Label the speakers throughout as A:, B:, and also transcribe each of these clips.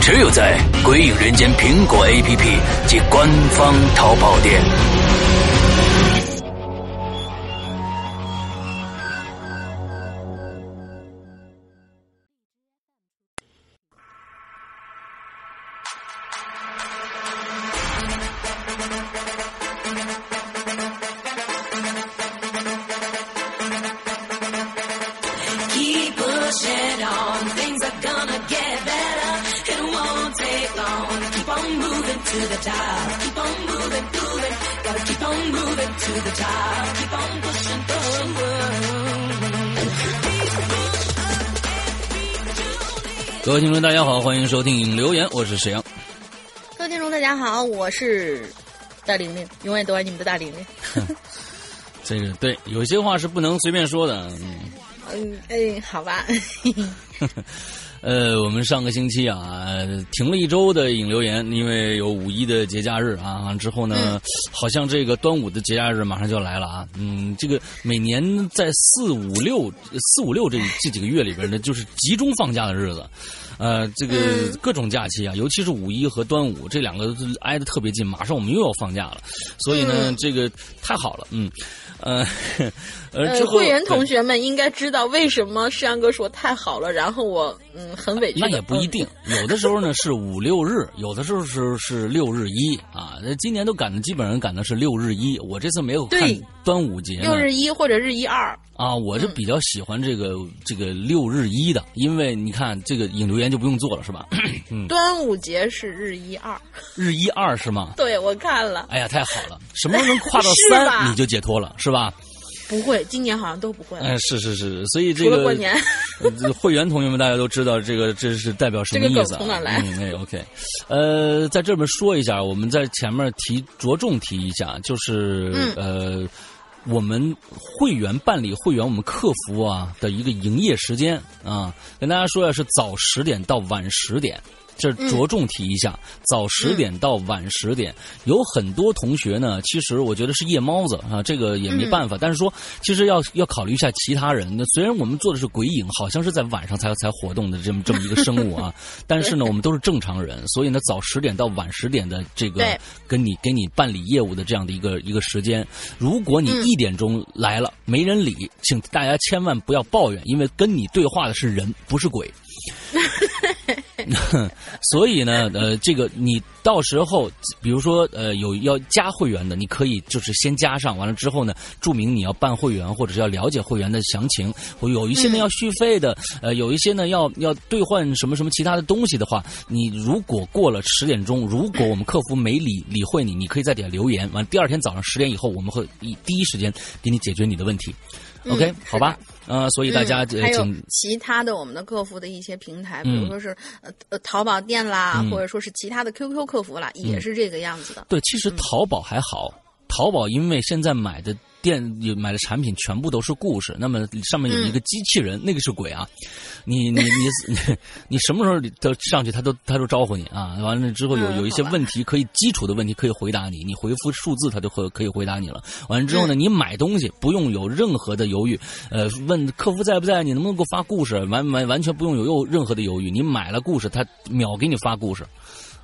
A: 只有在《鬼影人间》苹果 APP 及官方淘宝店。
B: 迎收听影留言，我是沈阳。
C: 各位听众，大家好，我是大玲玲，永远都爱你们的大玲玲。
B: 这个对，有些话是不能随便说的。嗯，
C: 嗯，哎，好吧。
B: 呃，我们上个星期啊，停了一周的影留言，因为有五一的节假日啊。之后呢，好像这个端午的节假日马上就要来了啊。嗯，这个每年在四五六四五六这这几个月里边呢，就是集中放假的日子。呃，这个各种假期啊，尤其是五一和端午这两个挨得特别近，马上我们又要放假了，所以呢，这个太好了，嗯，呃，呃，之
C: 呃，
B: 后
C: 会员同学们应该知道为什么世阳哥说太好了，然后我嗯很委屈的。
B: 那也不一定，有的时候呢是五六日，有的时候是是六日一啊。那今年都赶的基本上赶的是六日一，我这次没有看端午节
C: 六日一或者日一二，
B: 啊，我是比较喜欢这个这个六日一的，因为你看这个引流言就不用做了是吧？嗯，
C: 端午节是日一二。
B: 日一二是吗？
C: 对，我看了，
B: 哎呀，太好了，什么时候能跨到三你就解脱了是吧？
C: 不会，今年好像都不会了。
B: 嗯、是是是，所以这
C: 除
B: 个
C: 了过年，
B: 呃会员同学们，大家都知道这个这是代表什么意思、啊？
C: 梗从哪来
B: 嗯，哎，OK，呃，在这边说一下，我们在前面提着重提一下，就是、
C: 嗯
B: 呃，我们会员办理会员，我们客服啊的一个营业时间啊，跟大家说一下是早十点到晚十点。这着重提一下，早十点到晚十点，有很多同学呢，其实我觉得是夜猫子啊，这个也没办法。但是说，其实要要考虑一下其他人。那虽然我们做的是鬼影，好像是在晚上才才活动的这么这么一个生物啊，但是呢，我们都是正常人，所以呢，早十点到晚十点的这个跟你给你办理业务的这样的一个一个时间，如果你
C: 嗯
B: 一点钟来了、没人理，请大家千万不要抱怨，因为跟你对话的是人，不是鬼。所以呢，呃，这个你到时候，比如说，呃，有要加会员的，你可以就是先加上，完了之后呢，注明你要办会员，或者是要了解会员的详情。或有一些呢要续费的，呃，有一些呢要要兑换什么什么其他的东西的话，你如果过了十点钟，如果我们客服没理理会你，你可以在底下留言，完第二天早上十点以后，我们会以第一时间给你解决你的问题。
C: 嗯。
B: OK，
C: 是
B: 好吧，呃，所以大家、
C: 还有其他的我们的客服的一些平台，比
B: 嗯
C: 如说是呃呃淘宝店啦，
B: 嗯。
C: 或者说是其他的 QQ 客服啦，也是这个样子的。
B: 对，其实淘宝还好，淘宝因为现在买的店有买的产品全部都是故事，那么上面有一个机器人，那个是鬼啊！你你你你 你什么时候都上去，他都他都招呼你啊！完了之后有
C: 嗯
B: 有一些问题可以基础的问题可以回答你，你回复数字他就会可以回答你了。完了之后呢，你买东西不用有任何的犹豫，呃，问客服在不在，你能不能给我发故事？完完完全不用有有任何的犹豫，你买了故事，他秒给你发故事。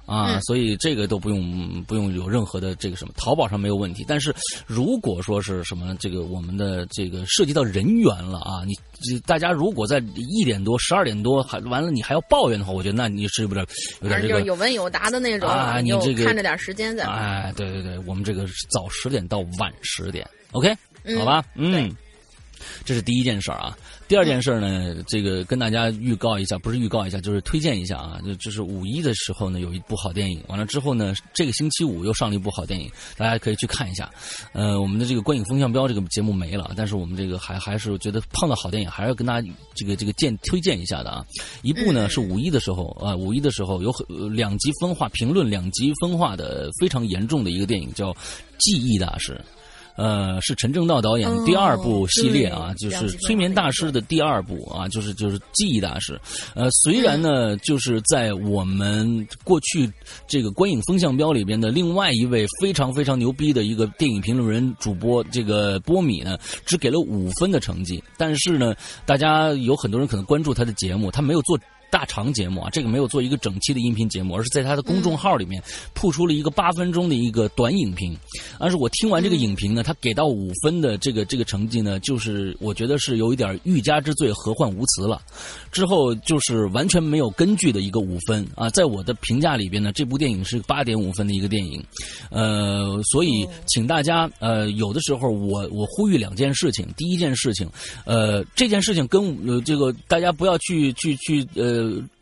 B: 啊，
C: 嗯
B: 所以这个都不用不用有任何的这个什么，淘宝上没有问题。但是如果说是什么这个我们的这个涉及到人员了啊，你大家如果在一点多、十二点多还完了，你还要抱怨的话，我觉得那你是不是有点这个
C: 有问有答的那种，
B: 啊你
C: 就
B: 这个
C: 看着点时间在。
B: 哎，对对对，我们这个是早十点到晚十点，OK，、
C: 嗯
B: 好吧，嗯。这是第一件事儿啊。第二件事呢，这个跟大家预告一下，不是预告一下，就是推荐一下啊。就就是五一的时候呢，有一部好电影，完了之后呢，这个星期五又上了一部好电影，大家可以去看一下。呃，我们的这个观影风向标这个节目没了，但是我们这个还还是觉得碰到好电影还是要跟大家这个这个荐推荐一下的啊。一部呢是五一的时候啊，五一的时候有很两极分化评论两极分化的非常严重的一个电影叫《记忆大师》。呃，是陈正道导演
C: 哦
B: 第二部系列啊，就是催眠大师的第二部啊，就是就是记忆大师。呃，虽然呢，就是在我们过去这个观影风向标里边的另外一位非常非常牛逼的一个电影评论人主播这个波米呢，只给了五分的成绩，但是呢，大家有很多人可能关注他的节目，他没有做。大长节目啊，这个没有做一个整期的音频节目，而是在他的公众号里面铺出了一个八分钟的一个短影评。但是我听完这个影评呢，他给到五分的这个这个成绩呢，就是我觉得是有一点欲加之罪，何患无辞了。之后就是完全没有根据的一个五分啊，在我的评价里边呢，这部电影是八点五分的一个电影，呃，所以请大家呃，有的时候我我呼吁两件事情，第一件事情，呃，这件事情跟呃这个大家不要去去去呃。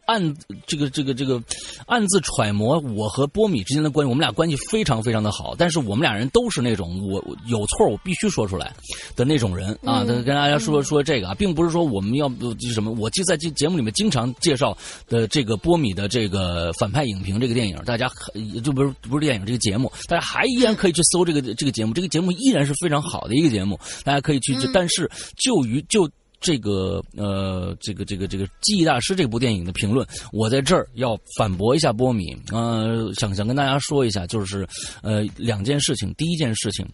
B: 暗这个这个这个暗自揣摩我和波米之间的关系，我们俩关系非常非常的好，但是我们俩人都是那种我我有错我必须说出来的那种人啊。跟大家说说这个啊，并不是说我们要不什么，我就在这节目里面经常介绍的这个波米的这个反派影评这个电影，大家很就不是不是电影这个节目，大家还依然可以去搜这个这个节目，这个节目依然是非常好的一个节目，大家可以去，但是就于就。这个呃，这个这个这个《记忆大师》这部电影的评论，我在这儿要反驳一下波米。呃，想想跟大家说一下，就是呃两件事情。第一件事情，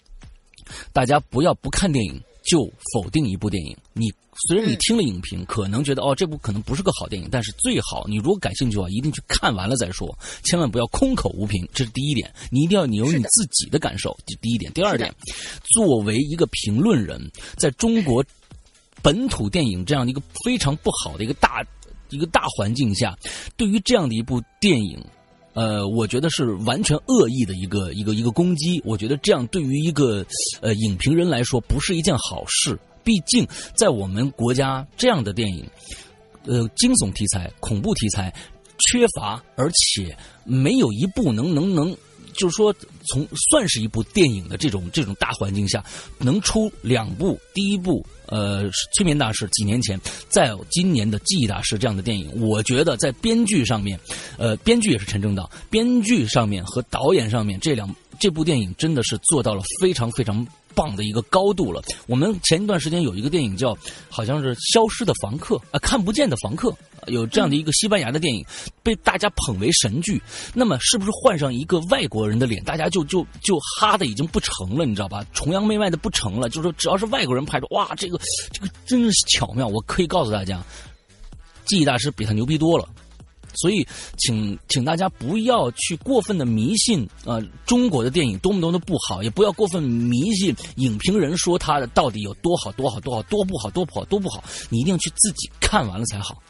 B: 大家不要不看电影就否定一部电影。你虽然你听了影评，可能觉得哦这部可能不是个好电影，但是最好你如果感兴趣的话，一定去看完了再说，千万不要空口无凭。这是第一点，你一定要你有你自己的感受，这第一点。第二点，作为一个评论人，在中国。本土电影这样的一个非常不好的一个大一个大环境下，对于这样的一部电影，呃，我觉得是完全恶意的一个一个一个攻击。我觉得这样对于一个呃影评人来说不是一件好事。毕竟在我们国家这样的电影，呃，惊悚题材、恐怖题材缺乏，而且没有一部能能能。就是说，从算是一部电影的这种这种大环境下，能出两部，第一部呃《催眠大师》几年前，再有今年的《记忆大师》这样的电影，我觉得在编剧上面，呃，编剧也是陈正道，编剧上面和导演上面这两这部电影真的是做到了非常非常。棒的一个高度了。我们前一段时间有一个电影叫，好像是《消失的房客》啊，看不见的房客，有这样的一个西班牙的电影，被大家捧为神剧。那么，是不是换上一个外国人的脸，大家就就就哈的已经不成了，你知道吧？崇洋媚外的不成了。就是，只要是外国人拍的，哇，这个这个真是巧妙。我可以告诉大家，记忆大师比他牛逼多了。所以，请请大家不要去过分的迷信啊、呃，中国的电影多么多么的不好，也不要过分迷信影评人说他的到底有多好多好多好多不好多不好多不好，你一定去自己看完了才好。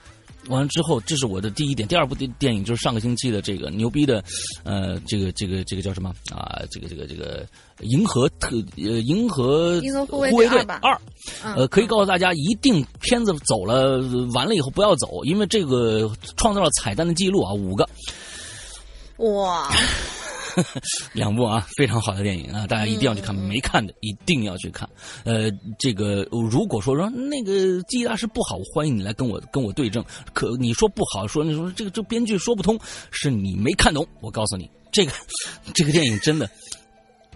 B: 完了之后，这是我的第一点。第二部电电影就是上个星期的这个牛逼的，呃，这个这个这个叫什么啊？这个这个这个银河特呃银河
C: 银河护卫
B: 队
C: 二
B: 呃，可以告诉大家，一定片子走了完了以后不要走，因为这个创造了彩蛋的记录啊，五个
C: 哇，
B: 两部啊，非常好的电影啊，大家一定要去看，没看的一定要去看。呃，这个如果说说那个《记忆大师》不好，欢迎你来跟我跟我对证。可你说不好，说你说这个这编剧说不通，是你没看懂。我告诉你，这个这个电影真的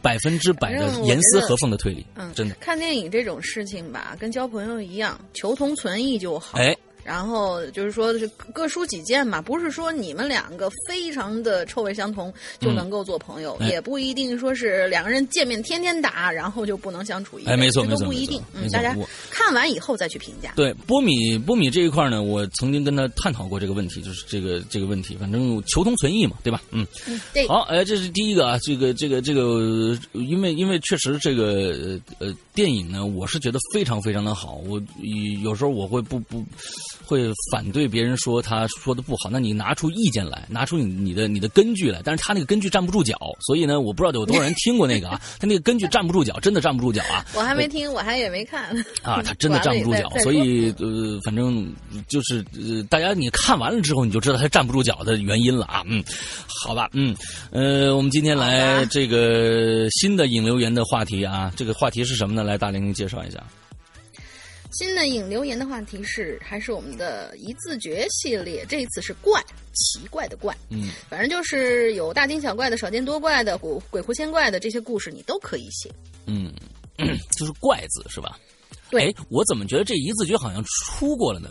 B: 百分之百的严丝合缝的推理，
C: 嗯，
B: 真的。
C: 看电影这种事情吧，跟交朋友一样，求同存异就好。
B: 哎，
C: 然后就是说是各抒己见嘛，不是说你们两个非常的臭味相同就能够做朋友，也不一定说是两个人见面天天打，然后就不能相处一
B: 没错
C: 这
B: 没错
C: 不一定。嗯，大家看完以后再去评价。
B: 对波米波米这一块呢，我曾经跟他探讨过这个问题，就是这个这个问题，反正求同存异嘛，对吧？嗯，
C: 嗯，对，
B: 好，哎，这是第一个啊，这个这个这个，呃因为因为确实这个呃呃电影呢，我是觉得非常非常的好，我有时候我会不不会反对别人说他说的不好，那你拿出意见来，拿出你你的你的根据来，但是他那个根据站不住脚，所以呢，我不知道有多少人听过那个啊，他那个根据站不住脚，真的站不住脚啊。
C: 我还没听，我还也没看
B: 啊，他真的站不住脚，所以呃，反正就是呃，大家你看完了之后，你就知道他站不住脚的原因了啊。嗯，好吧，嗯呃，我们今天来这个新的引流言的话题啊，这个话题是什么呢？来，大玲玲介绍一下。
C: 新的影留言的话题是，还是我们的一字诀系列，这一次是怪，奇怪的怪。
B: 嗯，
C: 反正就是有大惊小怪的、少见多怪的、鬼鬼狐仙怪的这些故事，你都可以写。
B: 嗯，就是怪字是吧？
C: 对。
B: 哎，我怎么觉得这一字诀好像出过了呢？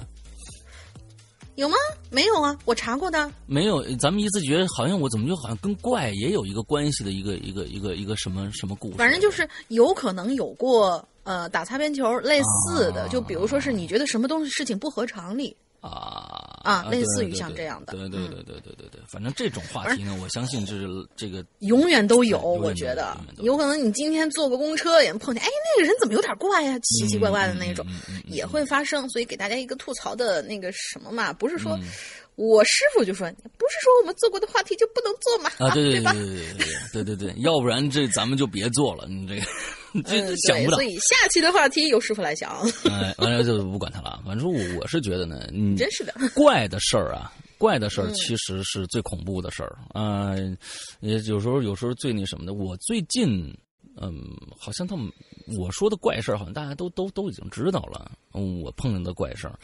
C: 有吗？没有啊，我查过的。
B: 没有，咱们一字诀好像我怎么就好像跟怪也有一个关系的一个一个一个一个什么什么故事？
C: 反正就是有可能有过呃打擦边球类似的，就比如说是你觉得什么东西事情不合常理。
B: 啊
C: 啊，类似于像这样的，
B: 对对对对对对对，反正这种话题呢，我相信就是这个
C: 永远都有，我觉得有可能你今天坐个公车也碰见，哎，那个人怎么有点怪呀，奇奇怪怪的那种，也会发生。所以给大家一个吐槽的那个什么嘛，不是说我师傅就说，不是说我们做过的话题就不能做嘛，
B: 对
C: 对
B: 对对对对对对，要不然这咱们就别做了，你这个。这想不到，
C: 所以下期的话题由师傅来想。
B: 哎，完了就不管他了。反正我我是觉得呢，嗯，
C: 真是的，
B: 怪的事儿啊，怪的事儿其实是最恐怖的事儿啊。也有时候有时候最那什么的。我最近，嗯，好像他们我说的怪事儿，好像大家都都都已经知道了。我碰见的怪事儿，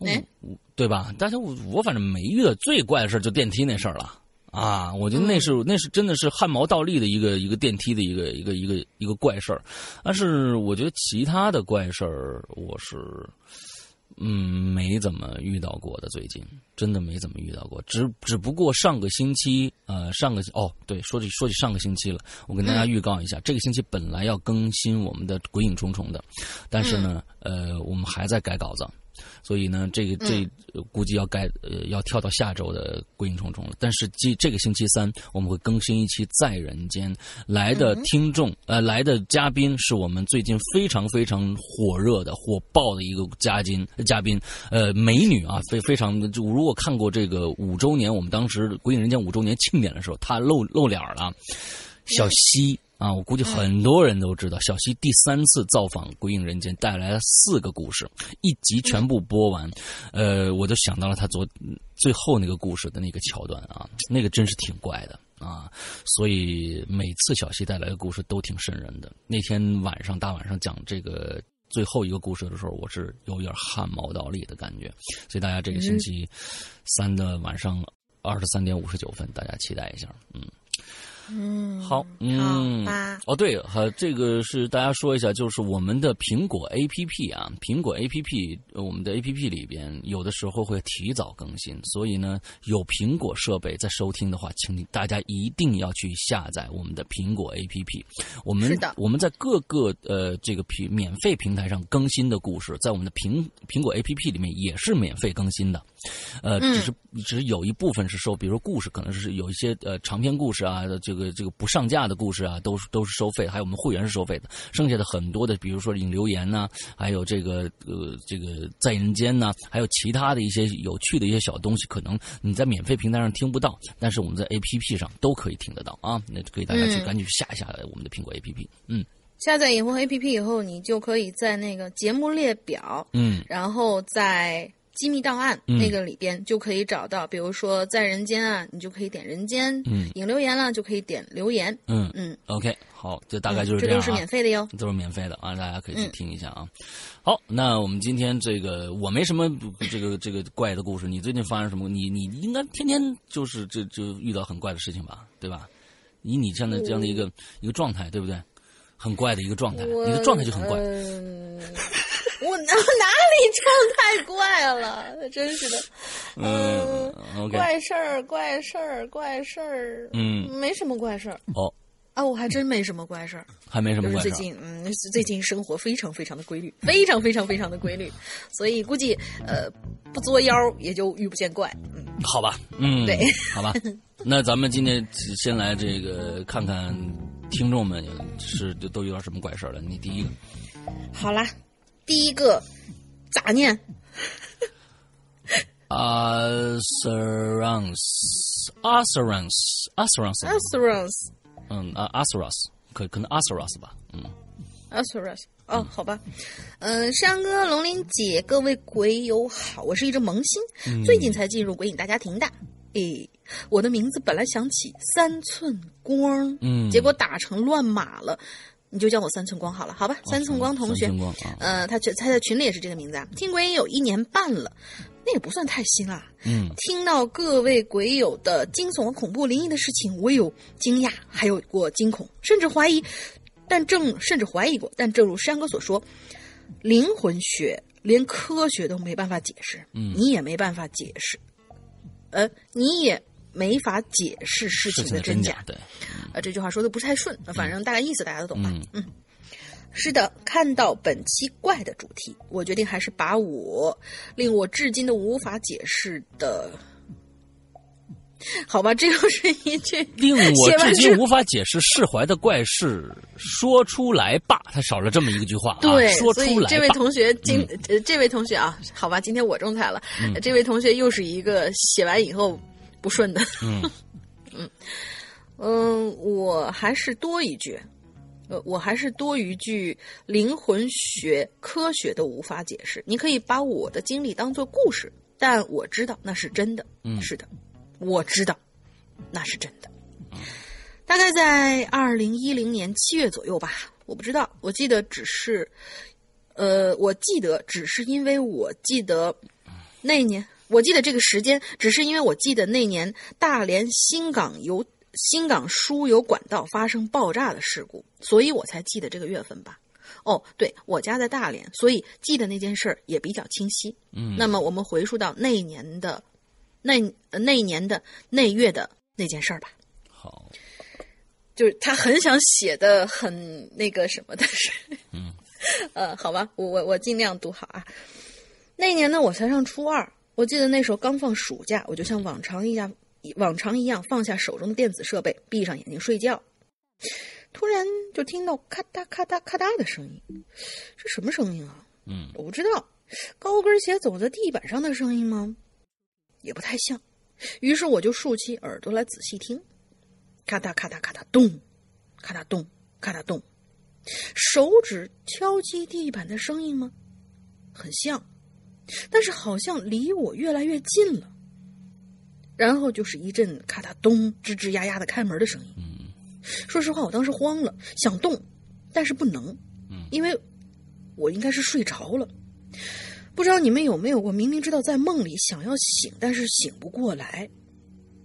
C: 哎，
B: 对吧？大家我我反正没遇到最怪的事儿，就电梯那事儿了。啊，我觉得那是那是真的是汗毛倒立的一个一个电梯的一个一个一个一个怪事儿，但是我觉得其他的怪事儿我是嗯没怎么遇到过的，最近真的没怎么遇到过，只只不过上个星期呃上个哦对说起说起上个星期了，我跟大家预告一下，这个星期本来要更新我们的《鬼影重重》的，但是呢呃我们还在改稿子。所以呢，这个这估计要改呃要跳到下周的《鬼影重重》了。但是这这个星期三我们会更新一期《在人间》，来的听众呃来的嘉宾是我们最近非常非常火热的火爆的一个嘉宾嘉宾呃美女啊非非常就如果看过这个五周年我们当时《鬼影人间》五周年庆典的时候，她露露脸了，小西。啊，我估计很多人都知道，小西第三次造访《归隐人间》，带来了四个故事，一集全部播完，呃，我就想到了他昨最后那个故事的那个桥段啊，那个真是挺怪的啊，所以每次小西带来的故事都挺瘆人的。那天晚上大晚上讲这个最后一个故事的时候，我是有点汗毛倒立的感觉，所以大家这个星期三的晚上二十三点五十九分，大家期待一下，嗯。
C: 嗯，
B: 好，嗯，哦，对，好，这个是大家说一下，就是我们的苹果 A P P 啊，苹果 A P P，我们的 A P P 里边有的时候会提早更新，所以呢，有苹果设备在收听的话，请大家一定要去下载我们的苹果 A P P。我们我们在各个呃这个平免费平台上更新的故事，在我们的苹苹果 A P P 里面也是免费更新的，呃，只是只是有一部分是收，比如说故事可能是有一些呃长篇故事啊，这个。这个不上架的故事啊，都是都是收费，还有我们会员是收费的。剩下的很多的，比如说引留言呐，还有这个呃这个在人间呐，还有其他的一些有趣的一些小东西，可能你在免费平台上听不到，但是我们在 A P P 上都可以听得到啊。那可以大家去赶紧去下一下我们的苹果 A P P。嗯，
C: 下载以后 A P P 以后，你就可以在那个节目列表，
B: 嗯，
C: 然后在。机密档案那个里边就可以找到，比如说在人间啊，你就可以点人间；嗯引留言了就可以点留言。
B: 嗯
C: 嗯
B: ，OK，好，这大概就是这
C: 样。这都是免费的哟，
B: 都是免费的啊，大家可以去听一下啊。好，那我们今天这个我没什么这个这个怪的故事，你最近发生什么？你你应该天天就是这就遇到很怪的事情吧，对吧？以你现在这样的一个一个状态，对不对？很怪的一个状态，你的状态就很怪。
C: 我哪哪里唱太怪了？真是的，
B: 嗯，
C: 怪事儿，怪事儿，怪事儿，
B: 嗯，
C: 没什么怪事儿。
B: 哦，
C: 啊，我还真没什么怪事儿，
B: 还没什么怪
C: 事儿。最近，嗯，最近生活非常非常的规律，非常非常非常的规律，所以估计呃不作妖也就遇不见怪。嗯，
B: 好吧，嗯，
C: 对，
B: 好吧，那咱们今天先来这个看看听众们是都遇到什么怪事儿了。你第一个，
C: 好啦。第一个咋念？Asurance，Asurance，Asurance，Asurance
B: 嗯啊，Asuras，可可能 Asuras 吧，嗯
C: ，Asurance。哦，好吧，嗯、山哥、龙鳞姐，各位鬼友好，我是一只萌新，最近才进入鬼影大家庭的。诶，我的名字本来想起三寸光，
B: 嗯。
C: 结果打成乱码了，你就叫我三寸光好了，好吧？三寸光同学，呃，他群他在群里也是这个名字啊。听鬼影有一年半了，那也不算太新啦。
B: 嗯
C: 听到各位鬼友的惊悚和恐怖灵异的事情，我有惊讶，还有过惊恐，甚至怀疑。但正甚至怀疑过，但正如山哥所说，灵魂学连科学都没办法解释，
B: 嗯
C: 你也没办法解释，呃，你也没法解释事情
B: 的
C: 真假
B: 真假，。对，
C: 呃，这句话说的不太顺，反正大概意思大家都懂吧？
B: 嗯
C: 是的，看到本期怪的主题，我决定还是把我令我至今都无法解释的，好吧，这又是一句
B: 令我至今无法解释释怀的怪事，说出来吧。他少了这么一个句话啊，
C: 对，
B: 说出来吧。
C: 这位同学今、呃这位同学啊，好吧，今天我中彩了、这位同学又是一个写完以后不顺的。
B: 嗯
C: 嗯嗯，我还是多一句，呃，我还是多一句灵魂学、科学的无法解释。你可以把我的经历当做故事，但我知道那是真的。
B: 嗯
C: 是的，我知道那是真的。大概在二零一零年七月左右吧，我不知道，我记得只是，呃，我记得只是因为我记得那年，我记得这个时间，只是因为我记得那年大连新港油新港输油管道发生爆炸的事故，所以我才记得这个月份吧。哦，对，我家在大连，所以记得那件事儿也比较清晰。
B: 嗯，
C: 那么我们回溯到那一年的那呃那一年的那月的那件事儿吧。
B: 好，
C: 就是他很想写的很那个什么，但是，
B: 嗯，
C: 呃，好吧，我我我尽量读好啊。那年呢，我才上初二，我记得那时候刚放暑假，我就像往常一样，往常一样放下手中的电子设备，闭上眼睛睡觉。突然就听到咔嗒咔嗒咔嗒的声音，这什么声音啊？
B: 嗯
C: 我不知道，高跟鞋走在地板上的声音吗？也不太像。于是我就竖起耳朵来仔细听，咔嗒咔嗒咔嗒咚，咔嗒咚，咔嗒咚，手指敲击地板的声音吗？很像，但是好像离我越来越近了。然后就是一阵咔嗒咚，吱吱呀呀的开门的声音。
B: 嗯
C: 说实话，我当时慌了，想动，但是不能，
B: 嗯
C: 因为我应该是睡着了。不知道你们有没有过，明明知道在梦里想要醒，但是醒不过来。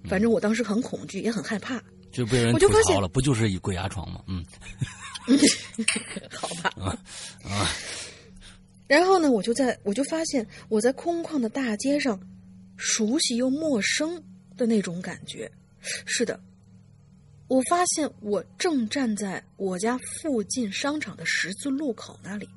C: 反正我当时很恐惧，也很害怕。
B: 就被人
C: 我就发现
B: 吐槽了，不就是一鬼压床吗？嗯
C: 好吧，
B: 啊啊，
C: 然后呢，我就在我就发现我在空旷的大街上，熟悉又陌生的那种感觉。是的，我发现我正站在我家附近商场的十字路口那里，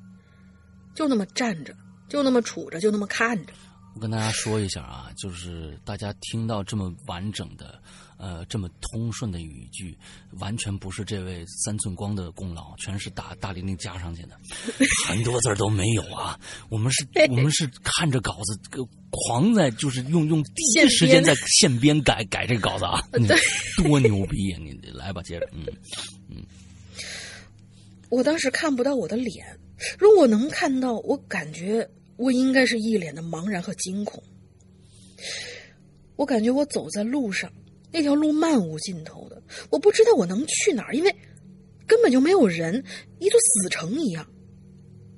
C: 就那么站着，就那么杵着，就那么看着。
B: 我跟大家说一下啊，就是大家听到这么完整的，呃，这么通顺的语句，完全不是这位三寸光的功劳，全是大大玲玲加上去的，很多字儿都没有啊。我们是，我们是看着稿子，呃狂在就是用用第一时间在现编。改改这个稿子啊，你多牛逼呀、你来吧，接着，嗯嗯。
C: 我当时看不到我的脸，如果能看到，我感觉我应该是一脸的茫然和惊恐。我感觉我走在路上，那条路漫无尽头的，我不知道我能去哪儿，因为根本就没有人，一座死城一样。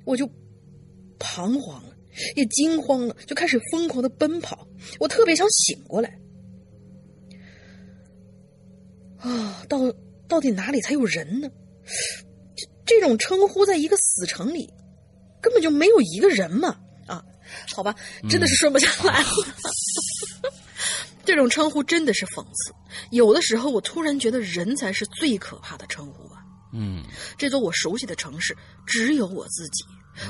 C: 我就彷徨了，也惊慌了，就开始疯狂的奔跑。我特别想醒过来。啊，到到底哪里才有人呢？这这种称呼在一个死城里，根本就没有一个人嘛！啊，好吧，真的是顺不下来了。这种称呼真的是讽刺。有的时候，我突然觉得人才是最可怕的称呼吧！
B: 嗯
C: 这座我熟悉的城市只有我自己。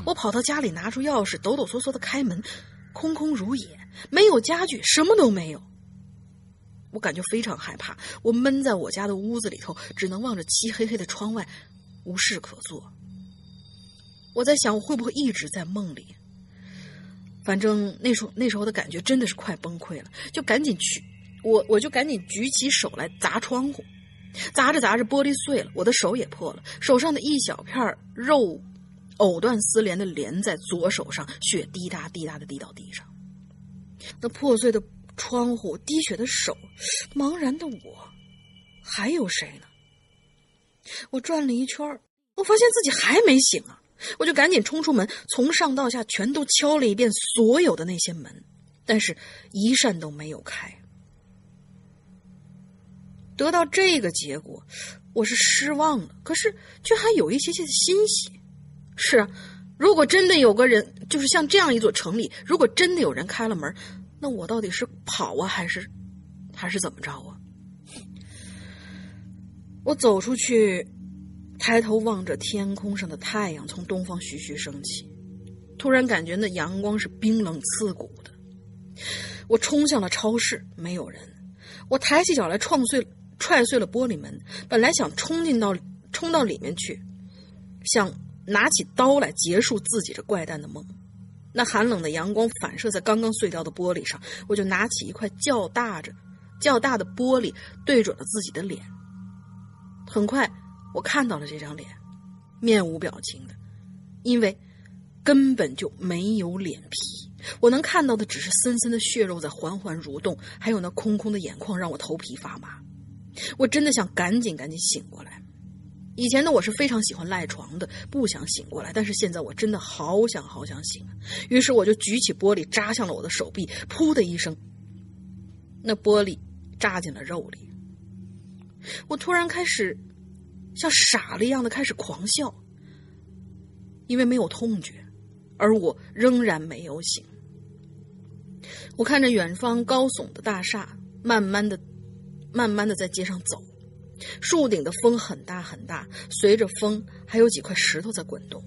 C: 我跑到家里，拿出钥匙，抖抖嗦嗦的开门，空空如也，没有家具，什么都没有。我感觉非常害怕，我闷在我家的屋子里头，只能望着漆黑黑的窗外，无事可做。我在想，我会不会一直在梦里？反正那时候那时候的感觉真的是快崩溃了，就赶紧去，我我就赶紧举起手来砸窗户，砸着砸着玻璃碎了，我的手也破了，手上的一小片肉藕断丝连的连在左手上，血滴答滴答的滴到地上。那破碎的窗户，滴血的手，茫然的我，还有谁呢？我转了一圈我发现自己还没醒啊！我就赶紧冲出门，从上到下全都敲了一遍所有的那些门，但是一扇都没有开。得到这个结果，我是失望了，可是却还有一些些的欣喜。是啊，如果真的有个人，就是像这样一座城里，如果真的有人开了门，那我到底是跑啊，还是还是怎么着啊？我走出去，抬头望着天空上的太阳从东方徐徐升起，突然感觉那阳光是冰冷刺骨的。我冲向了超市，没有人。我抬起脚来，撞碎、踹碎了玻璃门。本来想冲进到、冲到里面去，想拿起刀来结束自己这怪诞的梦。那寒冷的阳光反射在刚刚碎掉的玻璃上，我就拿起一块较大着、较大的玻璃，对准了自己的脸。很快，我看到了这张脸，面无表情的，因为根本就没有脸皮。我能看到的只是森森的血肉在缓缓蠕动，还有那空空的眼眶让我头皮发麻。我真的想赶紧赶紧醒过来。以前的我是非常喜欢赖床的，不想醒过来。但是现在我真的好想好想醒。于是我就举起玻璃扎向了我的手臂，噗的一声，那玻璃扎进了肉里。我突然开始像傻了一样的开始狂笑，因为没有痛觉，而我仍然没有醒。我看着远方高耸的大厦，慢慢的、慢慢的在街上走。树顶的风很大很大，随着风还有几块石头在滚动。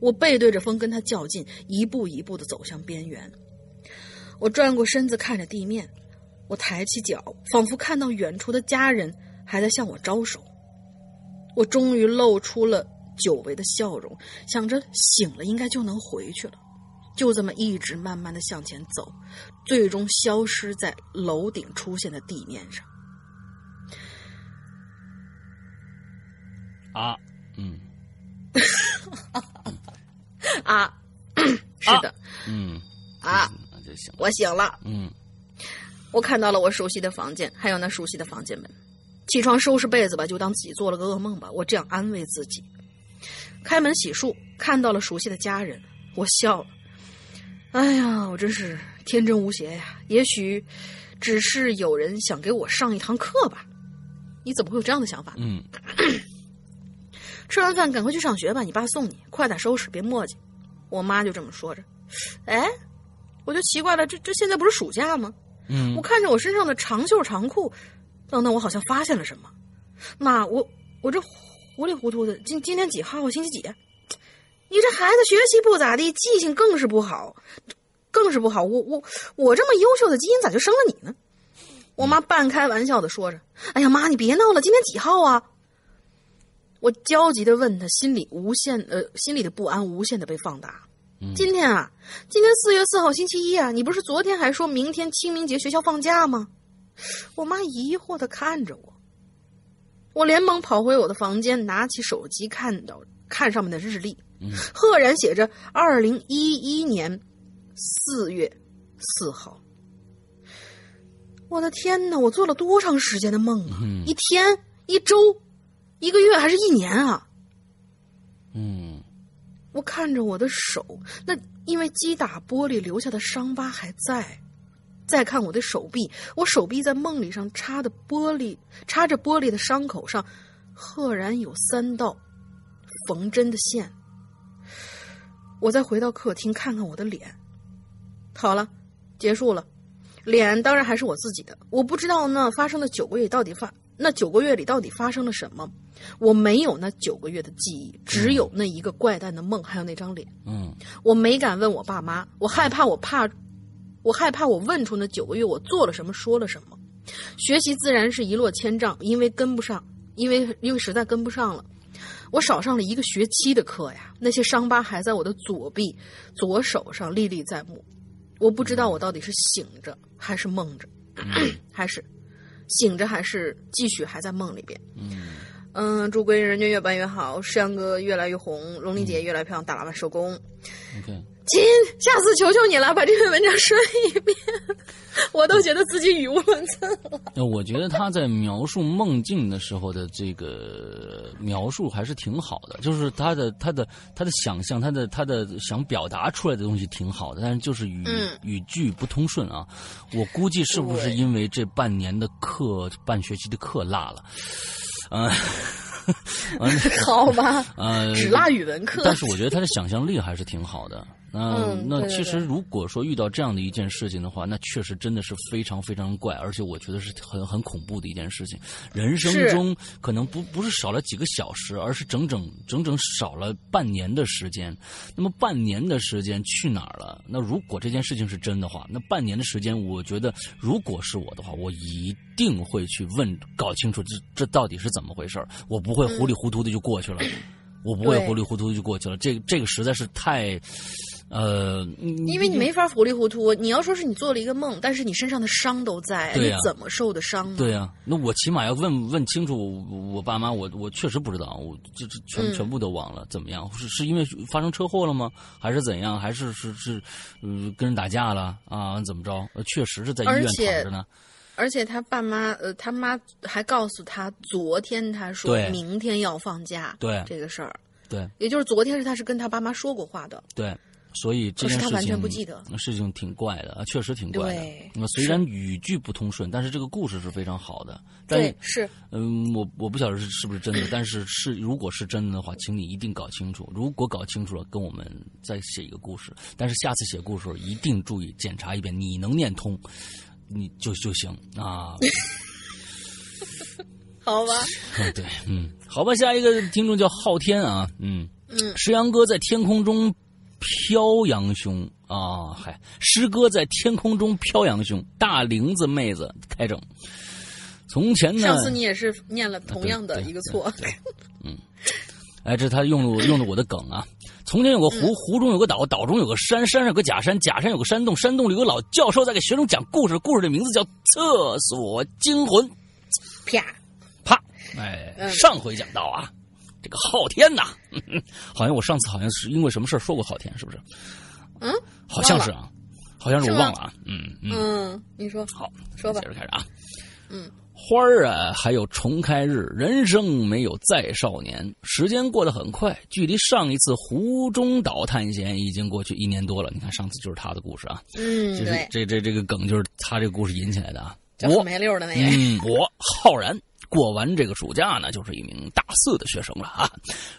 C: 我背对着风跟它较劲，一步一步的走向边缘。我转过身子看着地面，我抬起脚，仿佛看到远处的家人还在向我招手。我终于露出了久违的笑容，想着醒了应该就能回去了。就这么一直慢慢的向前走，最终消失在楼顶出现的地面上。
B: 啊，嗯，
C: 啊，是的，
B: 嗯，
C: 啊，
B: 那就行了。
C: 我醒了，
B: 嗯
C: 我看到了我熟悉的房间，还有那熟悉的房间门。起床收拾被子吧，就当自己做了个噩梦吧，我这样安慰自己。开门洗漱，看到了熟悉的家人，我笑了。哎呀，我真是天真无邪呀！也许只是有人想给我上一堂课吧？你怎么会有这样的想法？
B: 嗯
C: 吃完饭赶快去上学吧，你爸送你，快点收拾，别磨叽。我妈就这么说着。哎，我就奇怪了，这这现在不是暑假吗？
B: 嗯
C: 我看着我身上的长袖长裤，等等，我好像发现了什么。妈，我我这糊里糊涂的，今今天几号？星期几？你这孩子学习不咋地，记性更是不好，更是不好。我我我这么优秀的基因咋就生了你呢？我妈半开玩笑的说着：“哎呀妈，你别闹了，今天几号啊？”我焦急的问他，心里无限呃，心里的不安无限的被放大。今天啊，今天四月四号星期一啊，你不是昨天还说明天清明节学校放假吗？我妈疑惑的看着我，我连忙跑回我的房间，拿起手机看到看上面的日历，赫然写着二零一一年四月四号。我的天哪！我做了多长时间的梦啊？
B: 嗯
C: 一天、一周、一个月还是一年啊？
B: 嗯
C: 我看着我的手，那因为击打玻璃留下的伤疤还在。再看我的手臂，我手臂在梦里上插的玻璃，插着玻璃的伤口上，赫然有三道缝针的线。我再回到客厅看看我的脸，好了，结束了。脸当然还是我自己的，我不知道那发生的九个月到底发那九个月里到底发生了什么，我没有那九个月的记忆，只有那一个怪诞的梦，还有那张脸。
B: 嗯
C: 我没敢问我爸妈，我害怕我怕，我害怕我问出那九个月我做了什么，说了什么。学习自然是一落千丈，因为跟不上，因为因为实在跟不上了。我少上了一个学期的课呀，那些伤疤还在我的左臂、左手上历历在目。我不知道我到底是醒着还是梦着，还是醒着还是继续还在梦里边。
B: 嗯
C: 嗯，祝归人间越办越好，石阳哥越来越红，龙丽姐越来越漂亮，大喇叭收工。
B: ，OK，
C: 亲，下次求求你了，把这篇文章说一遍，我都觉得自己语无伦次了。
B: 那我觉得他在描述梦境的时候的这个描述还是挺好的，就是他的他的他的想象，他的他的想表达出来的东西挺好的，但是就是语、
C: 嗯
B: 语句不通顺啊。我估计是不是因为这半年的课半学期的课落了？嗯、嗯
C: 好吧，
B: 呃，
C: 只落语文课。
B: 但是我觉得他的想象力还是挺好的。那、
C: 嗯
B: 那其实如果说遇到这样的一件事情的话，那确实真的是非常非常怪，而且我觉得是很很恐怖的一件事情。人生中可能不不是少了几个小时，而是整整整整少了半年的时间。那么半年的时间去哪儿了？那如果这件事情是真的话，那半年的时间，我觉得如果是我的话，我一定会去问搞清楚这这到底是怎么回事儿我不会糊里糊涂的就过去了。我不会糊里糊涂就过去了，这个这个实在是太，呃，
C: 因为你没法糊里糊涂。你要说是你做了一个梦，但是你身上的伤都在，你怎么受的伤呢？
B: 对呀、那我起码要问问清楚我我爸妈，我我确实不知道，我这这全、
C: 嗯
B: 全部都忘了，怎么样？是是因为发生车祸了吗？还是怎样？还是是是，呃，跟人打架了啊？怎么着？呃确实是在医院
C: 而且
B: 躺着呢。
C: 而且他爸妈，呃，他妈还告诉他，昨天他说明天要放假，
B: 对
C: 这个事儿，
B: 对
C: 也就是昨天是他是跟他爸妈说过话的，
B: 对，所以这件事情
C: 他完全不记得
B: 事情挺怪的，啊确实挺怪的。那么虽然语句不通顺，但是这个故事是非常好的。但
C: 对，是
B: 嗯，我我不晓得是是不是真的，但是是如果是真的的话，请你一定搞清楚。如果搞清楚了，跟我们再写一个故事。但是下次写故事的时候一定注意检查一遍，你能念通，你就就行啊。
C: 好吧？
B: 对，嗯，好吧，下一个听众叫昊天啊，嗯
C: 嗯，
B: 石阳哥在天空中飘扬兄啊，嗨，诗歌在天空中飘扬兄，大玲子妹子开整。从前呢，
C: 上次你也是念了同样的一个错，嗯
B: 哎，这是他用了我用了我的梗啊。从前有个湖，湖中有个岛，岛中有个山，山上有个假山，假山有个山洞，山洞里有个老教授在给学生讲故事，故事的名字叫《厕所惊魂》。
C: 啪，
B: 啪，哎，
C: 嗯
B: 上回讲到啊，这个昊天呐，好像我上次好像是因为什么事儿说过昊天，是不是？
C: 嗯，
B: 好像是啊，好像是我忘了啊。嗯嗯，
C: 嗯，你说
B: 好，
C: 说吧
B: 接着开始啊。
C: 嗯，
B: 花儿啊，还有重开日，人生没有再少年。时间过得很快，距离上一次湖中岛探险已经过去一年多了。你看，上次就是他的故事啊，
C: 嗯，
B: 就是，这这这个梗就是他这个故事引起来的啊。我
C: 没溜的那个，
B: 嗯，我浩然过完这个暑假呢，就是一名大四的学生了啊。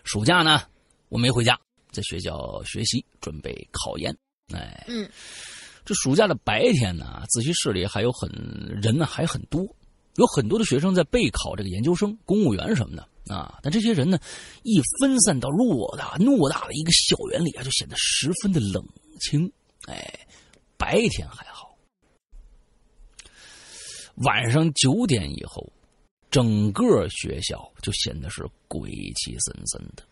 B: 暑假呢，我没回家，在学校学习，准备考研。哎，
C: 嗯，
B: 这暑假的白天呢，自习室里还有很人呢，还很多，有很多的学生在备考这个研究生、公务员什么的啊。但这些人呢，一分散到偌大偌大的一个校园里啊，就显得十分的冷清。哎，白天还好。晚上九点以后，整个学校就显得是鬼气森森的。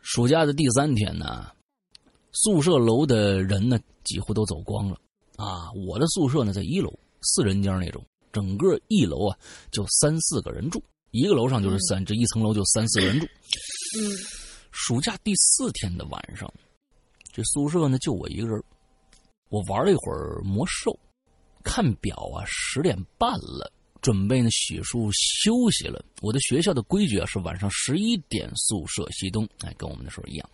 B: 暑假的第三天呢，宿舍楼的人呢几乎都走光了啊。我的宿舍呢在一楼，四人间那种，整个一楼啊就三四个人住，一个楼上就是三，这一层楼就三四个人住。
C: 嗯，
B: 暑假第四天的晚上，这宿舍呢就我一个人。我玩了一会儿魔兽，看表啊，十点半了，准备呢洗漱休息了。我的学校的规矩啊是晚上十一点宿舍熄灯，哎，跟我们那时候一样，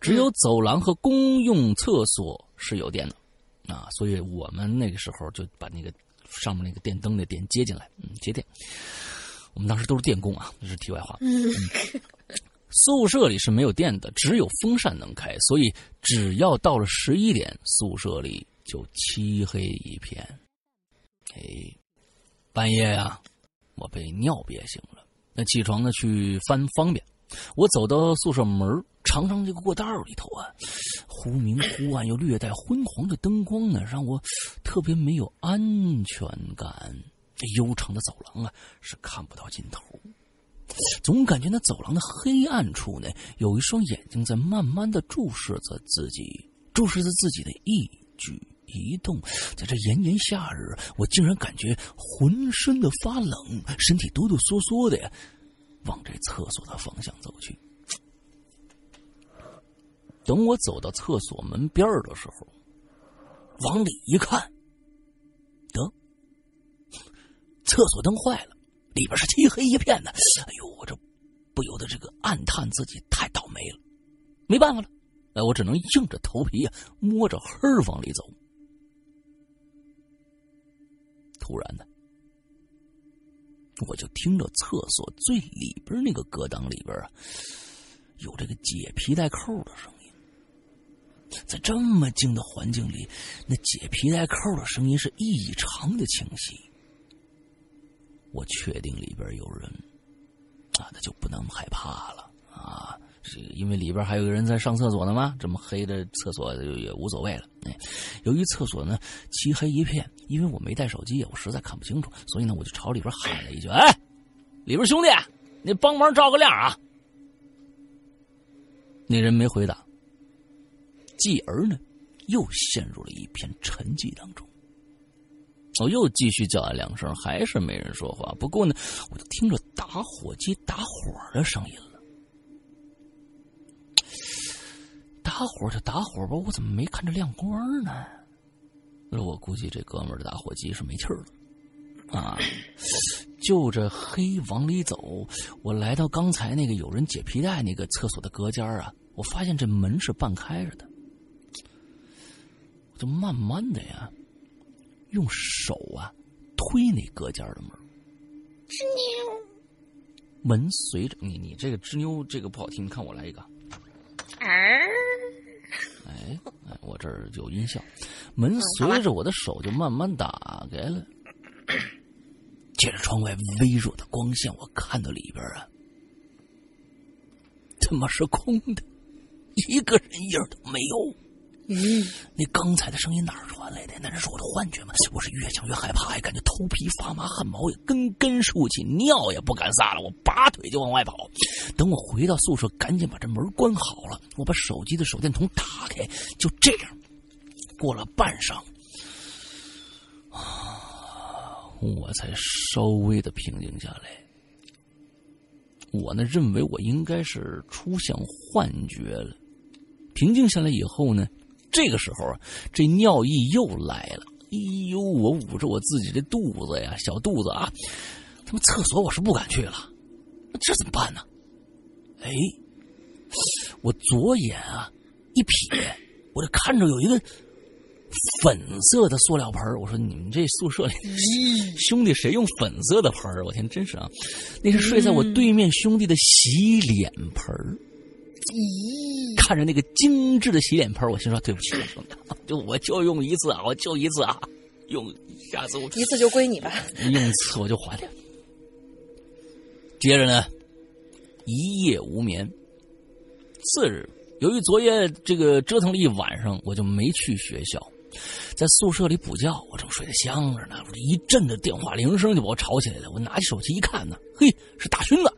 B: 只有走廊和公用厕所是有电的啊，所以我们那个时候就把那个上面那个电灯的电接进来，嗯，接电。我们当时都是电工啊，这是题外话。
C: 嗯
B: 宿舍里是没有电的，只有风扇能开，所以只要到了十一点，宿舍里就漆黑一片。哎，半夜呀、我被尿憋醒了，那起床呢去翻方便。我走到宿舍门儿长长这个过道里头啊，忽明忽暗又略带昏黄的灯光呢，让我特别没有安全感。这悠长的走廊啊，是看不到尽头。总感觉那走廊的黑暗处呢，有一双眼睛在慢慢的注视着自己，注视着自己的一举一动。在这炎炎夏日，我竟然感觉浑身的发冷，身体哆哆嗦嗦的呀，往这厕所的方向走去。等我走到厕所门边的时候，往里一看，得，厕所灯坏了，里边是漆黑一片的。哎呦，我这不由得这个暗叹自己太倒霉了。没办法了，哎，我只能硬着头皮呀，摸着黑往里走。突然的，我就听着厕所最里边那个隔档里边啊，有这个解皮带扣的声音。在这么静的环境里，那解皮带扣的声音是异常的清晰。我确定里边有人，啊，那就不能害怕了啊！是因为里边还有个人在上厕所呢吗？这么黑的厕所也无所谓了。哎，由于厕所呢漆黑一片，因为我没带手机，我实在看不清楚，所以呢我就朝里边喊了一句：“哎，里边兄弟，你帮忙照个亮啊！”那人没回答。继而呢，又陷入了一片沉寂当中。我又继续叫了两声，还是没人说话。不过呢，我就听着打火机打火的声音了。打火就打火吧，我怎么没看着亮光呢？那我估计这哥们儿的打火机是没气儿了啊！就这黑往里走，我来到刚才那个有人解皮带那个厕所的隔间啊，我发现这门是半开着的。我就慢慢的呀，用手啊推那隔间的门，
C: 吱扭，
B: 门随着你你这个吱扭这个不好听，你看我来一个，
C: 儿，
B: 哎哎，我这儿有音效，门随着我的手就慢慢打开了，借着窗外微弱的光线，我看到里边啊，他妈是空的，一个人影都没有。
C: 嗯，
B: 那刚才的声音哪儿传来的？那是我的幻觉吗？我是越想越害怕，还感觉头皮发麻，汗毛也根根竖起，尿也不敢撒了。我拔腿就往外跑。等我回到宿舍，赶紧把这门关好了。我把手机的手电筒打开，就这样，过了半晌，啊，我才稍微的平静下来。我呢，认为我应该是出现幻觉了。平静下来以后呢？这个时候啊，这尿意又来了。哎呦，我捂着我自己的肚子呀，小肚子啊，他妈厕所我是不敢去了，这怎么办呢？哎，我左眼啊一瞥，我就看着有一个粉色的塑料盆我说你们这宿舍里兄弟谁用粉色的盆我天，真是啊，那是睡在我对面兄弟的洗脸盆
C: 咦，
B: 看着那个精致的洗脸盆，我心说对不起，兄弟，就我就用一次啊，我就一次啊，用下次我
C: 一次就归你吧，
B: 用一次我就还你。接着呢，一夜无眠。次日，由于昨夜这个折腾了一晚上，我就没去学校，在宿舍里补觉。我正睡得香着呢，一阵的电话铃声就把我吵起来了。我拿起手机一看呢，嘿，是大勋子。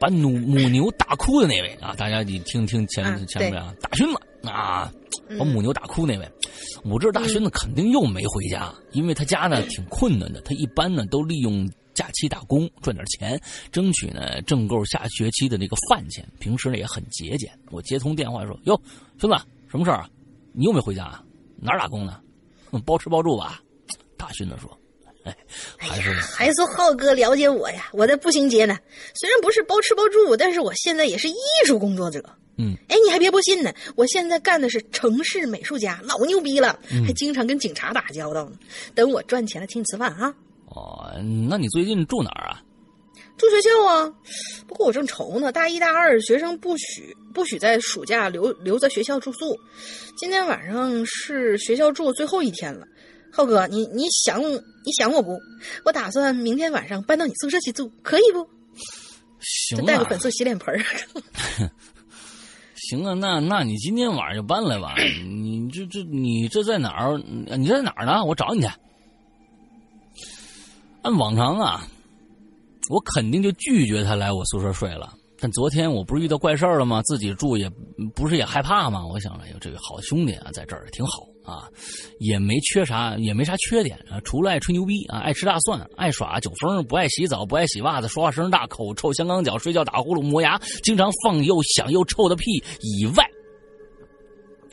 B: 把母母牛打哭的那位啊，大家你听听前前面啊，大勋子啊，把母牛打哭那位，我知道大勋子肯定又没回家，因为他家呢挺困难的，他一般呢都利用假期打工赚点钱，争取呢挣够下学期的那个饭钱，平时呢也很节俭。我接通电话说：“哟，兄弟，什么事儿啊？你又没回家啊？哪儿打工呢？包吃包住吧？”大勋子说。还是
C: 还说浩哥了解我呀，我在步行街呢。虽然不是包吃包住，但是我现在也是艺术工作者。
B: 嗯，
C: 哎，你还别不信呢，我现在干的是城市美术家，老牛逼了，还经常跟警察打交道呢。等我赚钱了，请你吃饭啊。
B: 哦，那你最近住哪儿啊？
C: 住学校啊。不过我正愁呢，大一、大二学生不许不许在暑假留留在学校住宿。今天晚上是学校住最后一天了。浩哥，你你想你想我不？我打算明天晚上搬到你宿舍去住，可以不？
B: 行啊，
C: 带个粉色洗脸盆儿。
B: 行啊，那那你今天晚上就搬来吧。你这这你这在哪儿？你在哪儿呢？我找你去。按往常啊，我肯定就拒绝他来我宿舍睡了。但昨天我不是遇到怪事儿了吗？自己住也不是也害怕吗？我想，哎呦，这个好兄弟啊，在这儿挺好啊，也没缺啥，也没啥缺点啊，除了爱吹牛逼啊，爱吃大蒜，爱耍酒疯，不爱洗澡，不爱洗袜子，说话声大，口臭香港脚，睡觉打呼噜磨牙，经常放又响又臭的屁以外，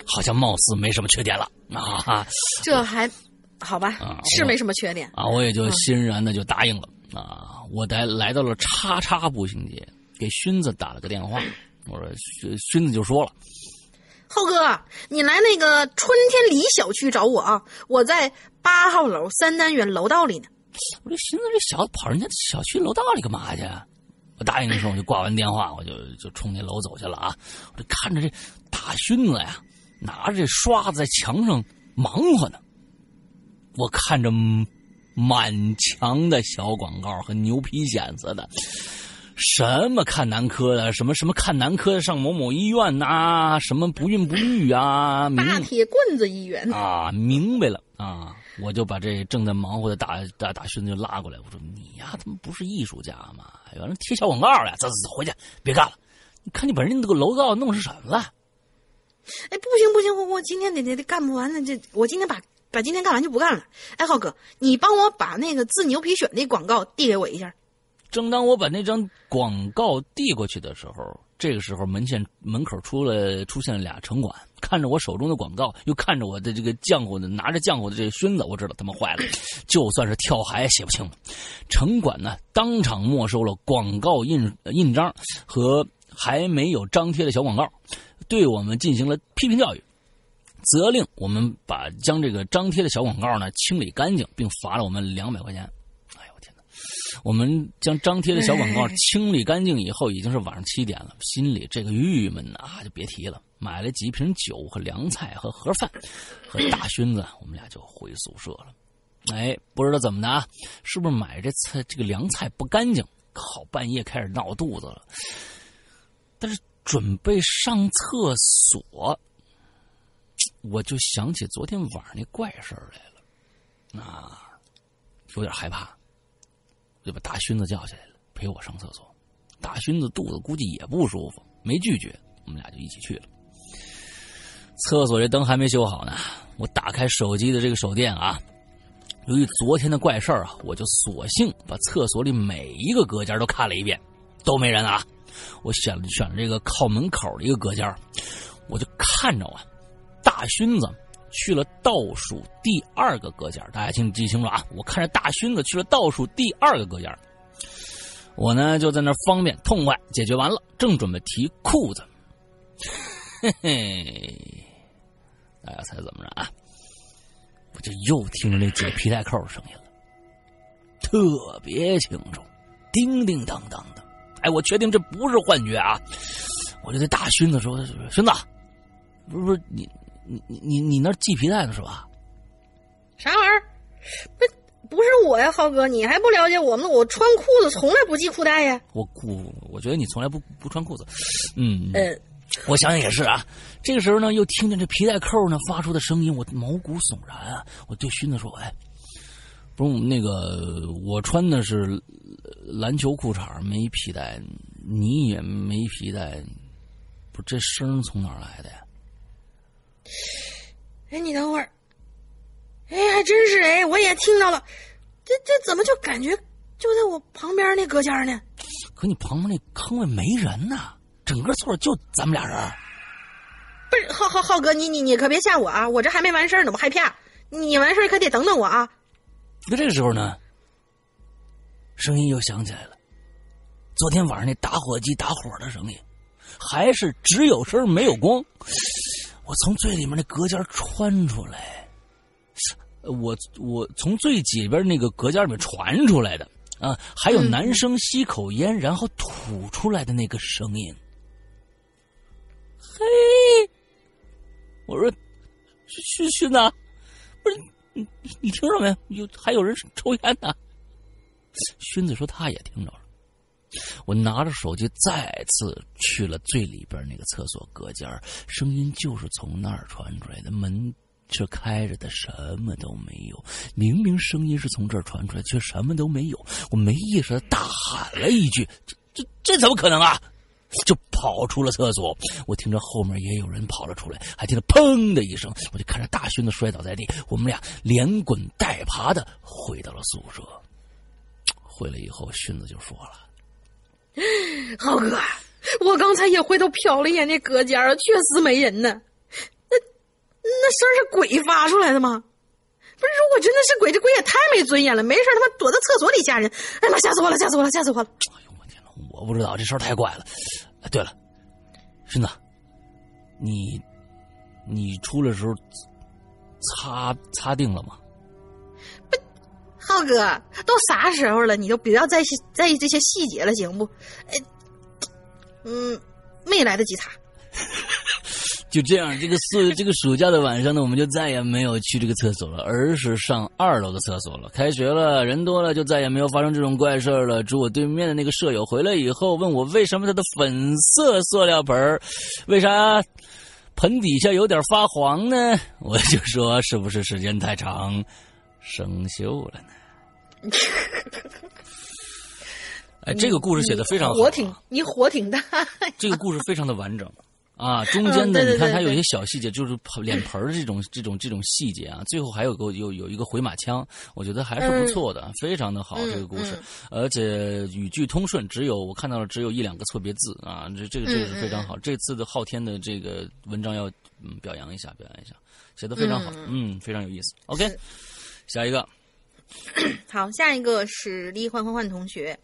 B: 好像貌似没什么缺点了啊。
C: 这还好吧？是没什么缺点
B: 啊，我也就欣然的就答应了啊。我来来到了叉叉步行街。给勋子打了个电话，我说勋勋子就说了：“
C: 浩哥，你来那个春天里小区找我啊，我在八号楼三单元楼道里呢。”
B: 我就寻思这小子跑人家小区楼道里干嘛去？我答应的时候我就挂完电话，我就就冲那楼走去了啊！我就看着这大勋子呀，拿着这刷子在墙上忙活呢。我看着满墙的小广告和牛皮癣似的。什么看男科的，什么什么看男科的上某某医院呐，什么不孕不育啊，
C: 大铁棍子医院
B: 啊，明白了啊，我就把这正在忙活的大大大勋子拉过来，我说你呀，他妈不是艺术家吗？原来贴小广告了，走走走，回去别干了。你看你把人那个楼道弄成什么了？
C: 哎，不行不行，我我今天得得得干不完呢，这我今天把把今天干完就不干了。哎，浩哥，你帮我把那个治牛皮癣那广告递给我一下。
B: 正当我把那张广告递过去的时候，这个时候门前门口出了出现了俩城管，看着我手中的广告，又看着我的这个浆糊的拿着浆糊的这个熏子，我知道他们坏了，就算是跳海也写不清了。城管呢，当场没收了广告印印章和还没有张贴的小广告，对我们进行了批评教育，责令我们把将这个张贴的小广告呢清理干净，并罚了我们两百块钱。我们将张贴的小广告清理干净以后，已经是晚上七点了，心里这个郁闷呐，就别提了。买了几瓶酒和凉菜和盒饭，和大勋子，我们俩就回宿舍了。哎，不知道怎么的啊，是不是买这菜这个凉菜不干净，好半夜开始闹肚子了。但是准备上厕所，我就想起昨天晚上那怪事儿来了，啊，有点害怕。就把大勋子叫起来了，陪我上厕所。大勋子肚子估计也不舒服，没拒绝，我们俩就一起去了。厕所这灯还没修好呢，我打开手机的这个手电啊。由于昨天的怪事儿啊，我就索性把厕所里每一个隔间都看了一遍，都没人啊。我选了选了这个靠门口的一个隔间，我就看着啊，大勋子。去了倒数第二个隔间，大家请记清楚啊！我看着大勋子去了倒数第二个隔间，我呢就在那方便痛快解决完了，正准备提裤子，嘿嘿，大家猜怎么着啊？我就又听着那解皮带扣声音了，特别清楚，叮叮当当的。哎，我确定这不是幻觉啊！我就对大勋子说：“勋子，不是不是你。”你你你你那系皮带呢是吧？
C: 啥玩意儿？不不是我呀，浩哥，你还不了解我们？我穿裤子从来不系裤带呀。
B: 我裤，我觉得你从来不不穿裤子。嗯呃，我想想也是啊。这个时候呢，又听见这皮带扣呢发出的声音，我毛骨悚然啊！我对勋子说：“哎，不是那个，我穿的是篮球裤衩，没皮带，你也没皮带，不，这声从哪来的呀？”
C: 哎，你等会儿。哎，还真是哎，我也听到了。这这怎么就感觉就在我旁边那隔间呢？
B: 可你旁边那坑位没人呢，整个厕所就咱们俩人。
C: 不是，浩浩浩哥，你你你可别吓我啊！我这还没完事儿呢，我害怕。你完事儿可得等等我啊。
B: 那这个时候呢，声音又响起来了。昨天晚上那打火机打火的声音，还是只有声没有光。我从最里面那隔间穿出来，我我从最里边那个隔间里面传出来的啊，还有男生吸口烟然后吐出来的那个声音。嘿，我说熏熏呐，不是你你听着没？有还有人抽烟呢。熏子说他也听着了。我拿着手机再次去了最里边那个厕所隔间声音就是从那儿传出来的。门却开着的什么都没有，明明声音是从这儿传出来，却什么都没有。我没意识的大喊了一句：“这这这怎么可能啊！”就跑出了厕所。我听着后面也有人跑了出来，还听到砰的一声，我就看着大勋子摔倒在地。我们俩连滚带爬的回到了宿舍。回来以后，勋子就说了：“
C: 浩哥，我刚才也回头瞟了一眼那隔间儿，确实没人呢。那那声是鬼发出来的吗？不是，如果真的是鬼，这鬼也太没尊严了，没事他妈躲在厕所里吓人。哎妈，吓死我了，吓死我了，吓死我了！
B: 哎呦我天呐，我不知道这事儿太怪了。对了，勋子，你你出来时候擦擦腚了吗？
C: 浩哥，都啥时候了，你就不要在意在意这些细节了，行不？哎，嗯，没来得及擦。
B: 就这样，这个暑这个暑假的晚上呢，我们就再也没有去这个厕所了，而是上二楼的厕所了。开学了，人多了，就再也没有发生这种怪事了。住我对面的那个舍友回来以后，问我为什么他的粉色塑料盆，为啥盆底下有点发黄呢？我就说是不是时间太长生锈了呢？哎，这个故事写的非常好，
C: 火挺你火挺大。
B: 这个故事非常的完整啊，中间的你看它有一些小细节，就是脸盆儿这种这种这种细节啊，最后还有个有有一个回马枪，我觉得还是不错的，非常的好这个故事，而且语句通顺，只有我看到了只有一两个错别字啊，这这个这个是非常好。这次的昊天的这个文章要嗯表扬一下，表扬一下，写的非常好，嗯，非常有意思。OK，下一个。
C: 好，下一个是李焕焕焕同学，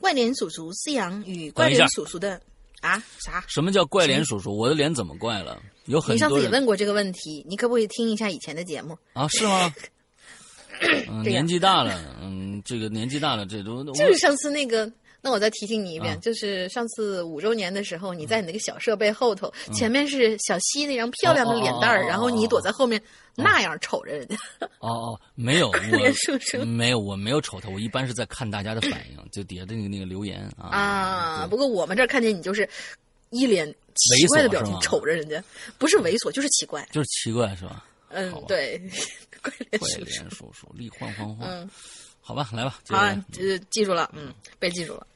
C: 怪脸叔叔思阳与怪脸叔叔的啊啥？
B: 什么叫怪脸叔叔？我的脸怎么怪了？有很多
C: 你上次也问过这个问题，你可不可以听一下以前的节目
B: 啊？是吗？嗯，年纪大了，嗯，这个年纪大了，这都
C: 就是上次那个。那我再提醒你一遍，就是上次五周年的时候，你在你那个小设备后头，前面是小西那张漂亮的脸蛋儿，然后你躲在后面那样瞅着人家。
B: 哦哦，没有，我没有，我没有瞅他，我一般是在看大家的反应，就底下的那个那个留言啊。
C: 啊，不过我们这儿看见你就是一脸奇怪的表情瞅着人家，不是猥琐就是奇怪，
B: 就是奇怪是吧？
C: 嗯，对，怪脸
B: 叔叔，力换换换，好吧，来吧，
C: 好，呃，记住了，嗯，被记住了。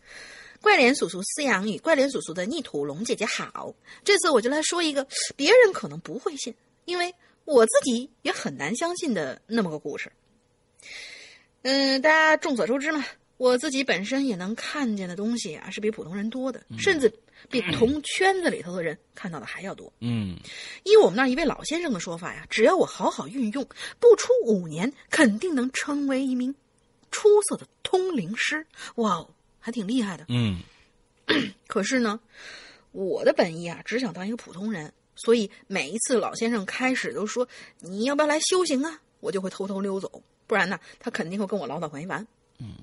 C: 怪脸叔叔饲养与怪脸叔叔的逆土龙姐姐好，这次我就来说一个别人可能不会信，因为我自己也很难相信的那么个故事。嗯，大家众所周知嘛，我自己本身也能看见的东西啊，是比普通人多的，甚至比同圈子里头的人看到的还要多。
B: 嗯，
C: 依我们那一位老先生的说法呀，只要我好好运用，不出五年，肯定能成为一名出色的通灵师。哇哦！还挺厉害的，
B: 嗯。
C: 可是呢，我的本意啊，只想当一个普通人，所以每一次老先生开始都说你要不要来修行啊，我就会偷偷溜走，不然呢，他肯定会跟我唠叨没完。
B: 嗯。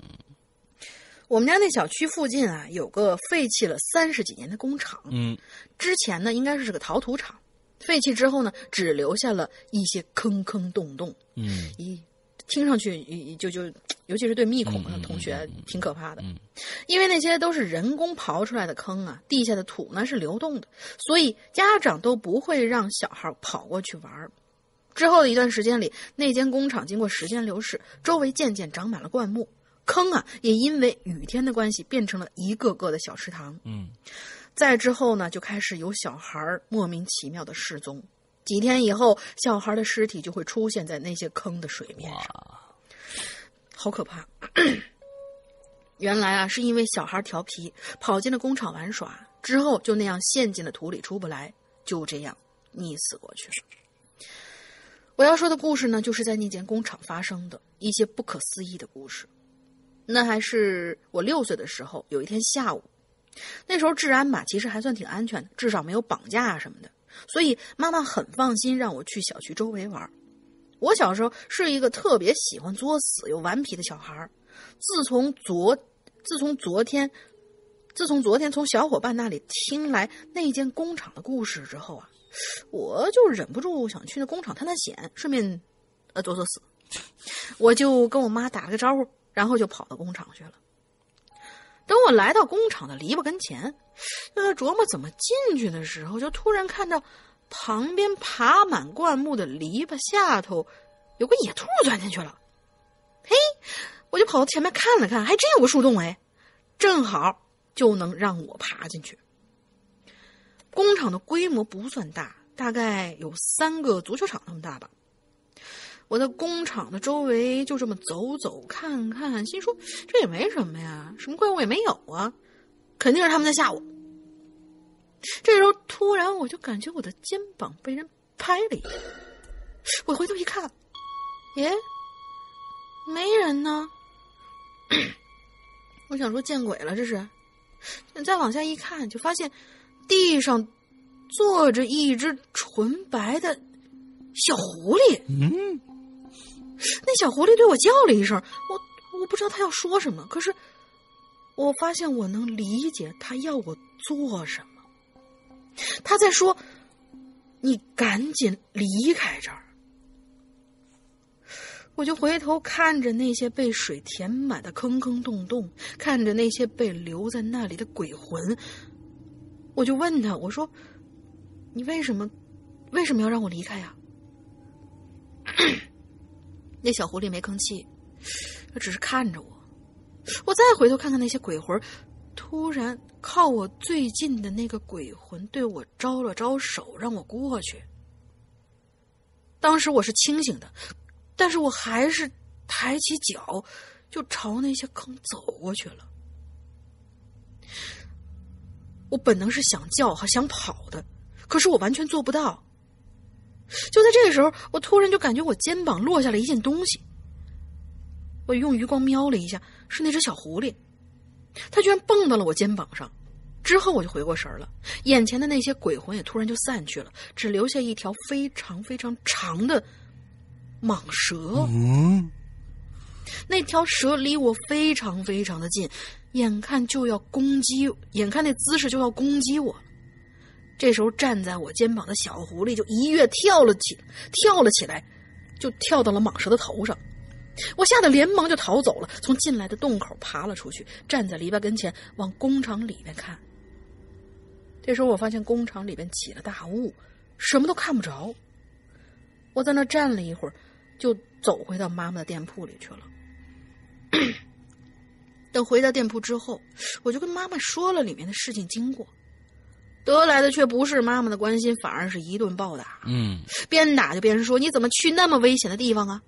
C: 我们家那小区附近啊，有个废弃了三十几年的工厂，
B: 嗯，
C: 之前呢应该是个陶土厂，废弃之后呢，只留下了一些坑坑洞洞，
B: 嗯，
C: 一。听上去就就，尤其是对密孔的同学挺可怕的，因为那些都是人工刨出来的坑啊，地下的土呢是流动的，所以家长都不会让小孩跑过去玩。之后的一段时间里，那间工厂经过时间流逝，周围渐渐长满了灌木，坑啊也因为雨天的关系变成了一个个的小池塘。
B: 嗯，
C: 再之后呢，就开始有小孩莫名其妙的失踪。几天以后，小孩的尸体就会出现在那些坑的水面上，好可怕！原来啊，是因为小孩调皮，跑进了工厂玩耍，之后就那样陷进了土里出不来，就这样溺死过去了。我要说的故事呢，就是在那间工厂发生的一些不可思议的故事。那还是我六岁的时候，有一天下午，那时候治安吧，其实还算挺安全的，至少没有绑架啊什么的。所以妈妈很放心让我去小区周围玩。我小时候是一个特别喜欢作死又顽皮的小孩自从昨，自从昨天，自从昨天从小伙伴那里听来那间工厂的故事之后啊，我就忍不住想去那工厂探探险，顺便，呃，作作死。我就跟我妈打了个招呼，然后就跑到工厂去了。等我来到工厂的篱笆跟前。正在琢磨怎么进去的时候，就突然看到旁边爬满灌木的篱笆下头有个野兔钻进去了。嘿，我就跑到前面看了看，还真有个树洞哎，正好就能让我爬进去。工厂的规模不算大，大概有三个足球场那么大吧。我在工厂的周围就这么走走看看，心说这也没什么呀，什么怪物也没有啊，肯定是他们在吓我。这时候突然我就感觉我的肩膀被人拍了一下，我回头一看，耶，没人呢。我想说见鬼了，这是。再往下一看，就发现地上坐着一只纯白的小狐狸。
B: 嗯，
C: 那小狐狸对我叫了一声，我我不知道他要说什么，可是我发现我能理解他要我做什么。他在说：“你赶紧离开这儿。”我就回头看着那些被水填满的坑坑洞洞，看着那些被留在那里的鬼魂，我就问他：“我说，你为什么为什么要让我离开呀？” 那小狐狸没吭气，他只是看着我。我再回头看看那些鬼魂。突然，靠我最近的那个鬼魂对我招了招手，让我过去。当时我是清醒的，但是我还是抬起脚，就朝那些坑走过去了。我本能是想叫和想跑的，可是我完全做不到。就在这个时候，我突然就感觉我肩膀落下了一件东西。我用余光瞄了一下，是那只小狐狸。它居然蹦到了我肩膀上，之后我就回过神了，眼前的那些鬼魂也突然就散去了，只留下一条非常非常长的蟒蛇。
B: 嗯，
C: 那条蛇离我非常非常的近，眼看就要攻击，眼看那姿势就要攻击我。这时候站在我肩膀的小狐狸就一跃跳了起，跳了起来，就跳到了蟒蛇的头上。我吓得连忙就逃走了，从进来的洞口爬了出去，站在篱笆跟前往工厂里面看。这时候我发现工厂里边起了大雾，什么都看不着。我在那站了一会儿，就走回到妈妈的店铺里去了。等回到店铺之后，我就跟妈妈说了里面的事情经过，得来的却不是妈妈的关心，反而是一顿暴打。
B: 嗯，
C: 边打就边说：“你怎么去那么危险的地方啊？”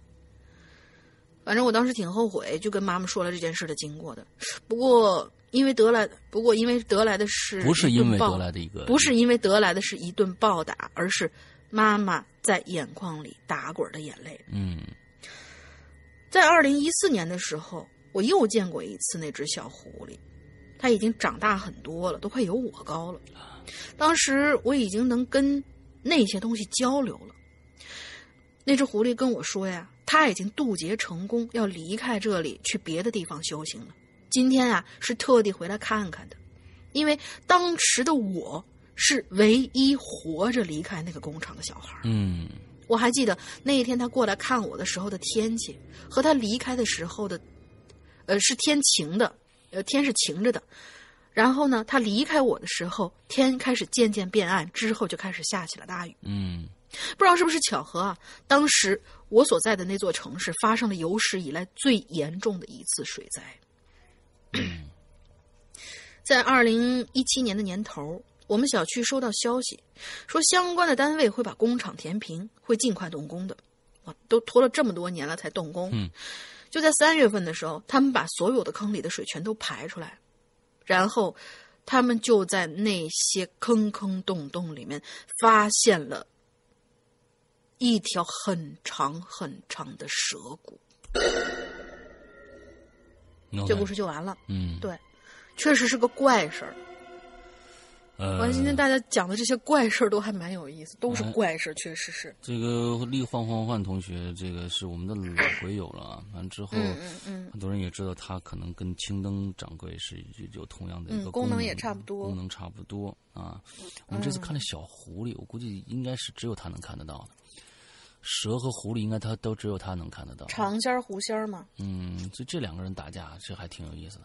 C: 反正我当时挺后悔，就跟妈妈说了这件事的经过的。不过因为得来，不过因为得来的是
B: 不是因为得来的一个，
C: 不是因为得来的是一顿暴打，而是妈妈在眼眶里打滚的眼泪。
B: 嗯，
C: 在二零一四年的时候，我又见过一次那只小狐狸，它已经长大很多了，都快有我高了。当时我已经能跟那些东西交流了。那只狐狸跟我说呀。他已经渡劫成功，要离开这里去别的地方修行了。今天啊，是特地回来看看的，因为当时的我是唯一活着离开那个工厂的小孩。
B: 嗯，
C: 我还记得那一天他过来看我的时候的天气，和他离开的时候的，呃，是天晴的，呃，天是晴着的。然后呢，他离开我的时候，天开始渐渐变暗，之后就开始下起了大雨。
B: 嗯。
C: 不知道是不是巧合啊？当时我所在的那座城市发生了有史以来最严重的一次水灾。在二零一七年的年头，我们小区收到消息，说相关的单位会把工厂填平，会尽快动工的。哇，都拖了这么多年了才动工。
B: 嗯，
C: 就在三月份的时候，他们把所有的坑里的水全都排出来，然后他们就在那些坑坑洞洞里面发现了。一条很长很长的蛇骨，这故事就完了。
B: 嗯，
C: 对，确实是个怪事儿。
B: 呃，
C: 完，今天大家讲的这些怪事儿都还蛮有意思，都是怪事儿，确实是。
B: 这个立换换换同学，这个是我们的老鬼友了啊。完之后，
C: 嗯嗯嗯，
B: 很多人也知道他可能跟青灯掌柜是有同样的一个
C: 功能，也差不多，
B: 功能差不多啊。我们这次看了小狐狸，我估计应该是只有他能看得到的。蛇和狐狸应该他都只有他能看得到。
C: 长仙儿、狐仙儿嘛。
B: 嗯，所以这两个人打架，这还挺有意思的。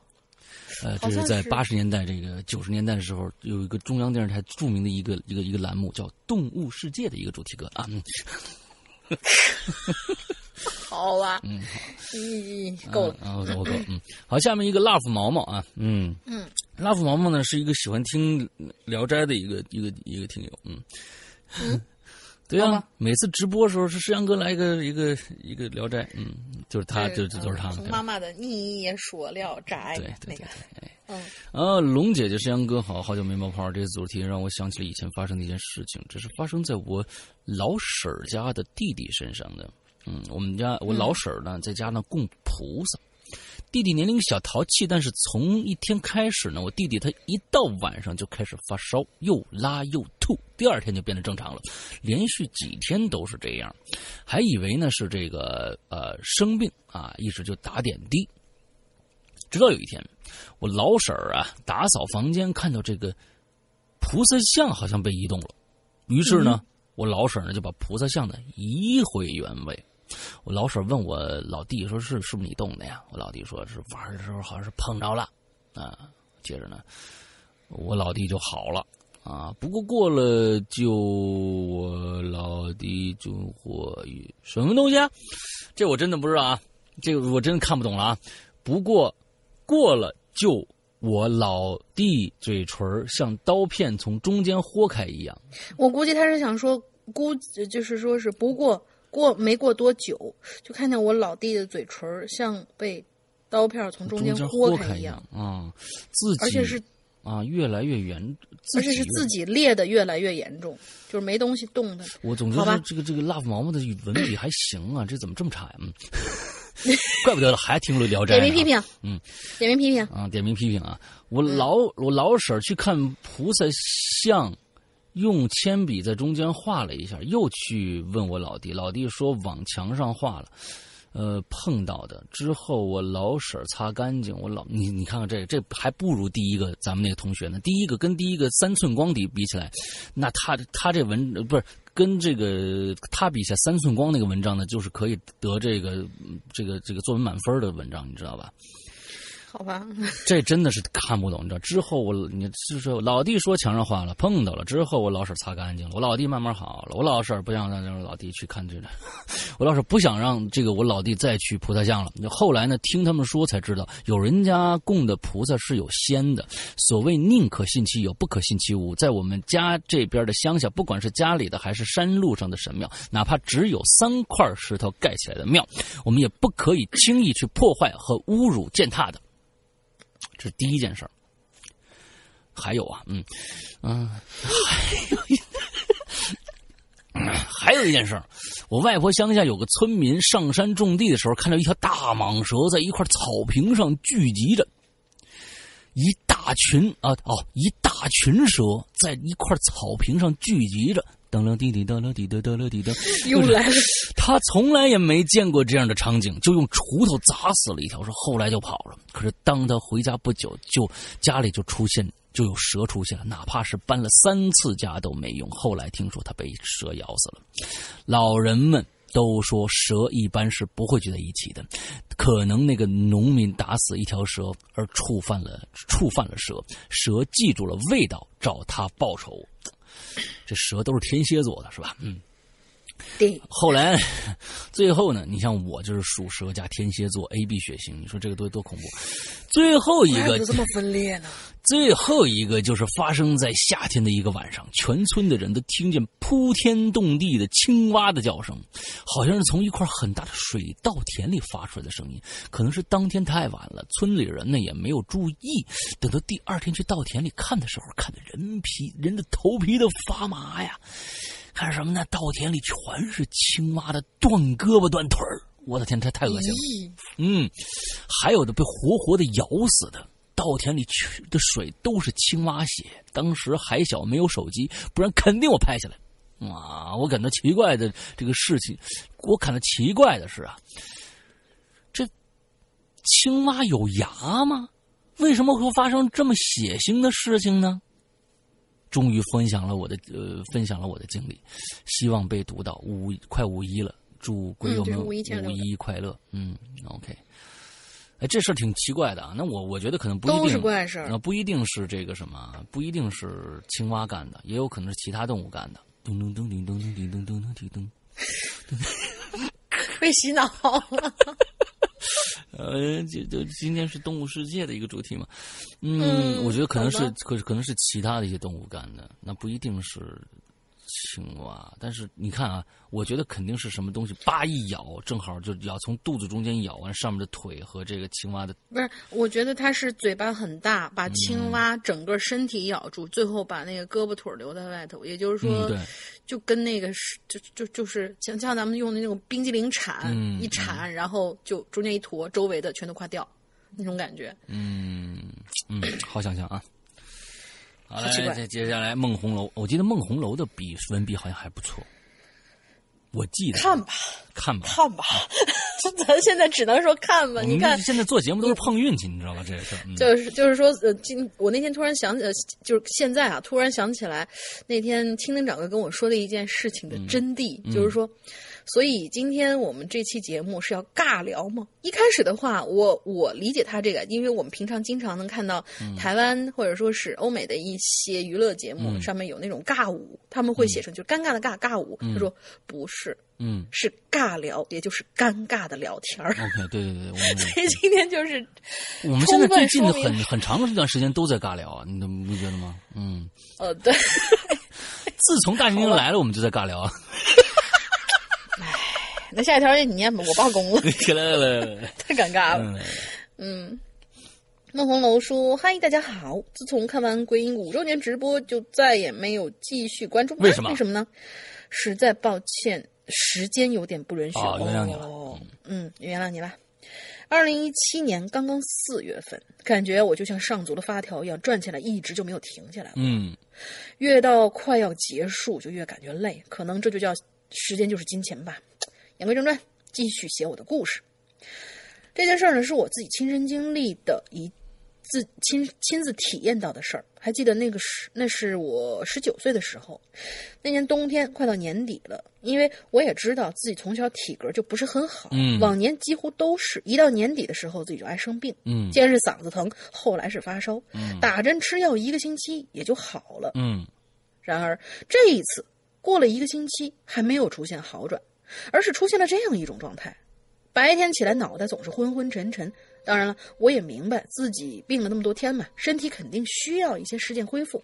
B: 呃，这是在八十年代、这个九十年代的时候，有一个中央电视台著名的一个一个一个栏目，叫《动物世界》的一个主题歌啊。嗯
C: 好吧，
B: 嗯，
C: 咦，够了。
B: 啊，我够我够，嗯，好，下面一个 love 毛毛啊，嗯。
C: 嗯
B: ，love 毛毛呢是一个喜欢听《聊斋》的一个一个一个听友，嗯，
C: 嗯
B: 对啊，每次直播的时候是石阳哥来一个一个一个《聊斋》，嗯，就是他，就
C: 这
B: 这都是他，
C: 从妈妈的你也说聊斋
B: 对对对。
C: 嗯，
B: 啊，龙姐姐、石阳哥好，好久没冒泡。这个主题让我想起了以前发生的一件事情，这是发生在我老婶儿家的弟弟身上的。嗯，我们家我老婶儿呢，在家呢供菩萨。弟弟年龄小淘气，但是从一天开始呢，我弟弟他一到晚上就开始发烧，又拉又吐，第二天就变得正常了，连续几天都是这样，还以为呢是这个呃生病啊，一直就打点滴。直到有一天，我老婶儿啊打扫房间，看到这个菩萨像好像被移动了，于是呢，我老婶儿呢就把菩萨像呢移回原位。我老婶问我老弟说：“是是不是你动的呀？”我老弟说：“是玩的时候好像是碰着了。”啊，接着呢，我老弟就好了啊。不过过了就我老弟就或与什么东西啊？这我真的不知道啊，这个我真的看不懂了啊。不过过了就我老弟嘴唇像刀片从中间豁开一样。
C: 我估计他是想说，估计就是说是不过过没过多久，就看见我老弟的嘴唇像被刀片从中间
B: 豁
C: 开
B: 一样啊，自己
C: 而且是
B: 啊越来越严，
C: 而且是自己裂的越来越严重，就是没东西动的。
B: 我总觉得这个这个 love 毛毛的文笔还行啊，这怎么这么差呀？嗯，怪不得还听了《聊斋》。
C: 点名批评，
B: 嗯，
C: 点名批评。
B: 啊，点名批评啊！我老我老婶去看菩萨像，用铅笔在中间画了一下，又去问我老弟，老弟说往墙上画了，呃，碰到的。之后我老婶擦干净，我老你你看看这这还不如第一个咱们那个同学呢。第一个跟第一个三寸光底比起来，那他他这文不是跟这个他比起来三寸光那个文章呢，就是可以得这个这个这个作文满分的文章，你知道吧？
C: 好吧，
B: 这真的是看不懂，你知道？之后我你就是老弟说墙上画了，碰到了。之后我老婶擦干净了，我老弟慢慢好了。我老婶不想让让老弟去看这个，我老婶不想让这个我老弟再去菩萨像了。后来呢，听他们说才知道，有人家供的菩萨是有仙的。所谓宁可信其有，不可信其无。在我们家这边的乡下，不管是家里的还是山路上的神庙，哪怕只有三块石头盖起来的庙，我们也不可以轻易去破坏和侮辱践踏的。这是第一件事儿。还有啊，嗯嗯，还有一，还有一件事儿，我外婆乡下有个村民上山种地的时候，看到一条大蟒蛇在一块草坪上聚集着，一大群啊哦，一大群蛇在一块草坪上聚集着，噔了滴滴噔了滴噔噔了滴噔，
C: 又来了。
B: 他从来也没见过这样的场景，就用锄头砸死了一条，说后来就跑了。可是当他回家不久，就家里就出现就有蛇出现了，哪怕是搬了三次家都没用。后来听说他被蛇咬死了，老人们。都说蛇一般是不会聚在一起的，可能那个农民打死一条蛇而触犯了触犯了蛇，蛇记住了味道，找他报仇。这蛇都是天蝎座的，是吧？嗯。
C: 对，
B: 后来，最后呢？你像我就是属蛇加天蝎座 A B 血型，你说这个多多恐怖？最后一个
C: 这么分裂呢？
B: 最后一个就是发生在夏天的一个晚上，全村的人都听见铺天动地的青蛙的叫声，好像是从一块很大的水稻田里发出来的声音。可能是当天太晚了，村里人呢也没有注意。等到第二天去稻田里看的时候，看的人皮人的头皮都发麻呀。看什么呢？稻田里全是青蛙的断胳膊断腿儿，我的天，这太恶心了。嗯，还有的被活活的咬死的，稻稻田里去的水都是青蛙血。当时还小，没有手机，不然肯定我拍下来。啊！我感到奇怪的这个事情，我感到奇怪的是啊，这青蛙有牙吗？为什么会发生这么血腥的事情呢？终于分享了我的呃，分享了我的经历，希望被读到。五快五一了，祝鬼友们五一快乐。嗯，OK。哎，这事儿挺奇怪的啊。那我我觉得可能不一定
C: 是怪事儿，
B: 那不一定是这个什么，不一定是青蛙干的，也有可能是其他动物干的。噔噔噔噔噔噔噔噔噔噔噔，
C: 被 洗脑了。
B: 呃，就就今天是动物世界的一个主题嘛，嗯，我觉得可能是可可能是其他的一些动物干的，那不一定是青蛙。但是你看啊，我觉得肯定是什么东西，叭一咬，正好就咬从肚子中间咬完上面的腿和这个青蛙的。
C: 不是，我觉得它是嘴巴很大，把青蛙整个身体咬住，最后把那个胳膊腿留在外头。也就是说。就跟那个是，就就就是像像咱们用的那种冰激凌铲，一铲，然后就中间一坨，周围的全都快掉，那种感觉。
B: 嗯嗯，好想象啊！好，来，接接下来孟红楼，我记得孟红楼的笔文笔好像还不错。我记得
C: 看吧，
B: 看吧，
C: 看吧，咱现在只能说看吧。你看，
B: 现在做节目都是碰运气，你知道吗？这事
C: 就是就是说，呃，今我那天突然想起，呃，就是现在啊，突然想起来那天青林长哥跟我说的一件事情的真谛，就是说。所以今天我们这期节目是要尬聊吗？一开始的话，我我理解他这个，因为我们平常经常能看到台湾或者说是欧美的一些娱乐节目上面有那种尬舞，他们会写成就是尴尬的尬尬舞。他说不是，
B: 嗯，
C: 是尬聊，也就是尴尬的聊天儿。
B: OK，对对对，
C: 所以今天就是
B: 我们现在最近的很很长的一段时间都在尬聊啊，你不觉得吗？嗯，
C: 呃，对，
B: 自从大猩猩来了，我们就在尬聊啊。
C: 那下一条你念吧，我罢工了。
B: 来来来，
C: 太尴尬了。嗯，孟红楼说：“嗨，大家好！自从看完鬼影五周年直播，就再也没有继续关注。
B: 为什么？
C: 为什么呢？实在抱歉，时间有点不允许。
B: 原谅你了。
C: 嗯，原谅你了。二零一七年刚刚四月份，感觉我就像上足了发条一样转起来，一直就没有停下来。
B: 嗯，
C: 越到快要结束，就越感觉累。可能这就叫时间就是金钱吧。”言归正传，继续写我的故事。这件事儿呢，是我自己亲身经历的一自亲亲自体验到的事儿。还记得那个时，那是我十九岁的时候，那年冬天快到年底了。因为我也知道自己从小体格就不是很好，
B: 嗯，
C: 往年几乎都是一到年底的时候自己就爱生病，
B: 嗯，
C: 先是嗓子疼，后来是发烧，嗯，打针吃药一个星期也就好了，
B: 嗯。
C: 然而这一次过了一个星期还没有出现好转。而是出现了这样一种状态：白天起来脑袋总是昏昏沉沉。当然了，我也明白自己病了那么多天嘛，身体肯定需要一些时间恢复。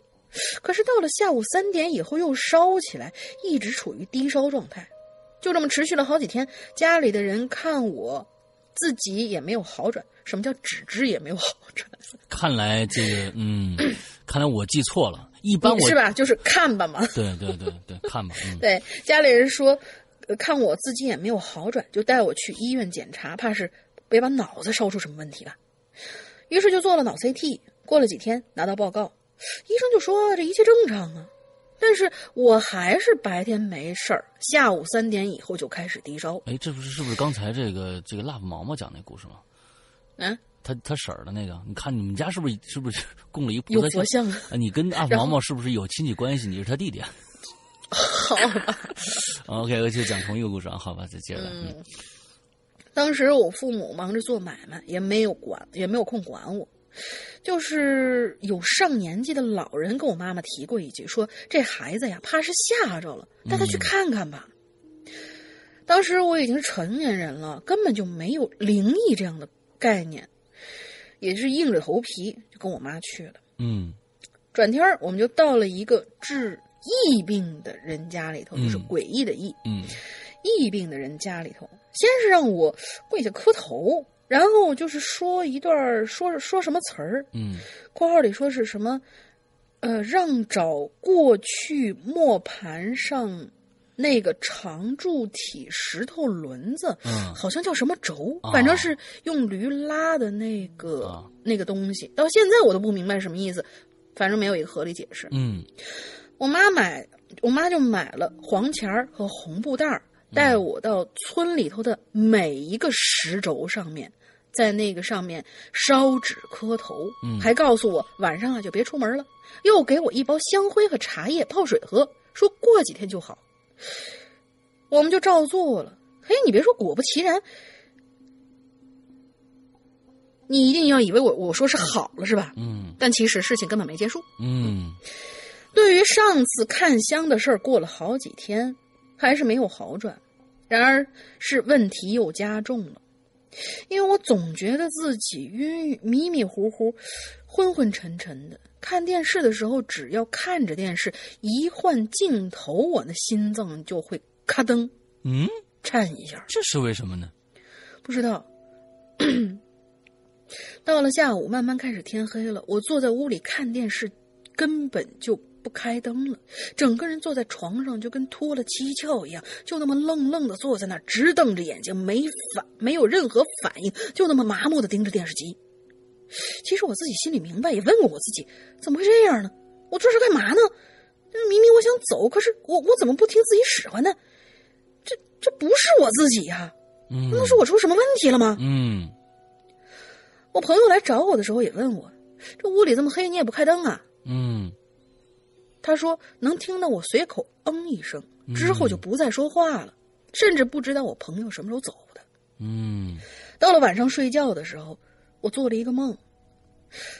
C: 可是到了下午三点以后又烧起来，一直处于低烧状态，就这么持续了好几天。家里的人看我，自己也没有好转。什么叫只知也没有好转？
B: 看来这个，嗯，看来我记错了。一般我
C: 是吧？就是看吧嘛。
B: 对对对对，看吧。
C: 对家里人说。看我自己也没有好转，就带我去医院检查，怕是别把脑子烧出什么问题吧。于是就做了脑 CT。过了几天拿到报告，医生就说这一切正常啊。但是我还是白天没事儿，下午三点以后就开始低烧。
B: 哎，这不是是不是刚才这个这个 love 毛毛讲那故事吗？
C: 嗯，
B: 他他婶儿的那个，你看你们家是不是是不是供了一
C: 有佛像？
B: 啊，你跟 阿毛毛是不是有亲戚关系？你是他弟弟？
C: 好吧，
B: OK，我就讲同一个故事啊，好吧，再接着。
C: 嗯，当时我父母忙着做买卖，也没有管，也没有空管我。就是有上年纪的老人跟我妈妈提过一句，说这孩子呀，怕是吓着了，带他去看看吧。当时我已经是成年人了，根本就没有灵异这样的概念，也是硬着头皮就跟我妈去了。
B: 嗯，
C: 转天我们就到了一个治。疫病的人家里头，就是诡异的疫。
B: 嗯，
C: 疫病的人家里头，先是让我跪下磕头，然后就是说一段说说什么词儿。
B: 嗯，
C: 括号里说是什么？呃，让找过去磨盘上那个长柱体石头轮子，
B: 嗯
C: 好像叫什么轴，
B: 啊
C: 反正是用驴拉的那个、
B: 啊
C: 那个东西。到现在我都不明白什么意思，反正没有一个合理解释。
B: 嗯
C: 我妈买，我妈就买了黄钱儿和红布袋儿，带我到村里头的每一个石轴上面，在那个上面烧纸磕头，
B: 嗯
C: 还告诉我晚上啊就别出门了，又给我一包香灰和茶叶泡水喝，说过几天就好。我们就照做了。嘿，你别说，果不其然，你一定要以为我我说是好了是吧？
B: 嗯
C: 但其实事情根本没结束。
B: 嗯
C: 对于上次看香的事儿，过了好几天，还是没有好转。然而是问题又加重了，因为我总觉得自己晕晕迷迷糊糊、昏昏沉沉的。看电视的时候，只要看着电视，一换镜头，我的心脏就会咔噔
B: 嗯，
C: 颤一下。
B: 这是为什么呢？
C: 不知道。到了下午，慢慢开始天黑了。我坐在屋里看电视，根本就不开灯了，整个人坐在床上就跟脱了七窍一样，就那么愣愣的坐在那儿，直瞪着眼睛，没反，没有任何反应，就那么麻木的盯着电视机。其实我自己心里明白，也问过我自己，怎么会这样呢？我这是干嘛呢？明明我想走，可是我我怎么不听自己使唤呢？这这不是我自己呀、
B: 嗯，
C: 难道是我出什么问题了吗？
B: 嗯
C: 我朋友来找我的时候也问我，这屋里这么黑，你也不开灯啊？
B: 嗯
C: 他说能听到我随口嗯一声，之后就不再说话了，甚至不知道我朋友什么时候走的。
B: 嗯
C: 到了晚上睡觉的时候，我做了一个梦。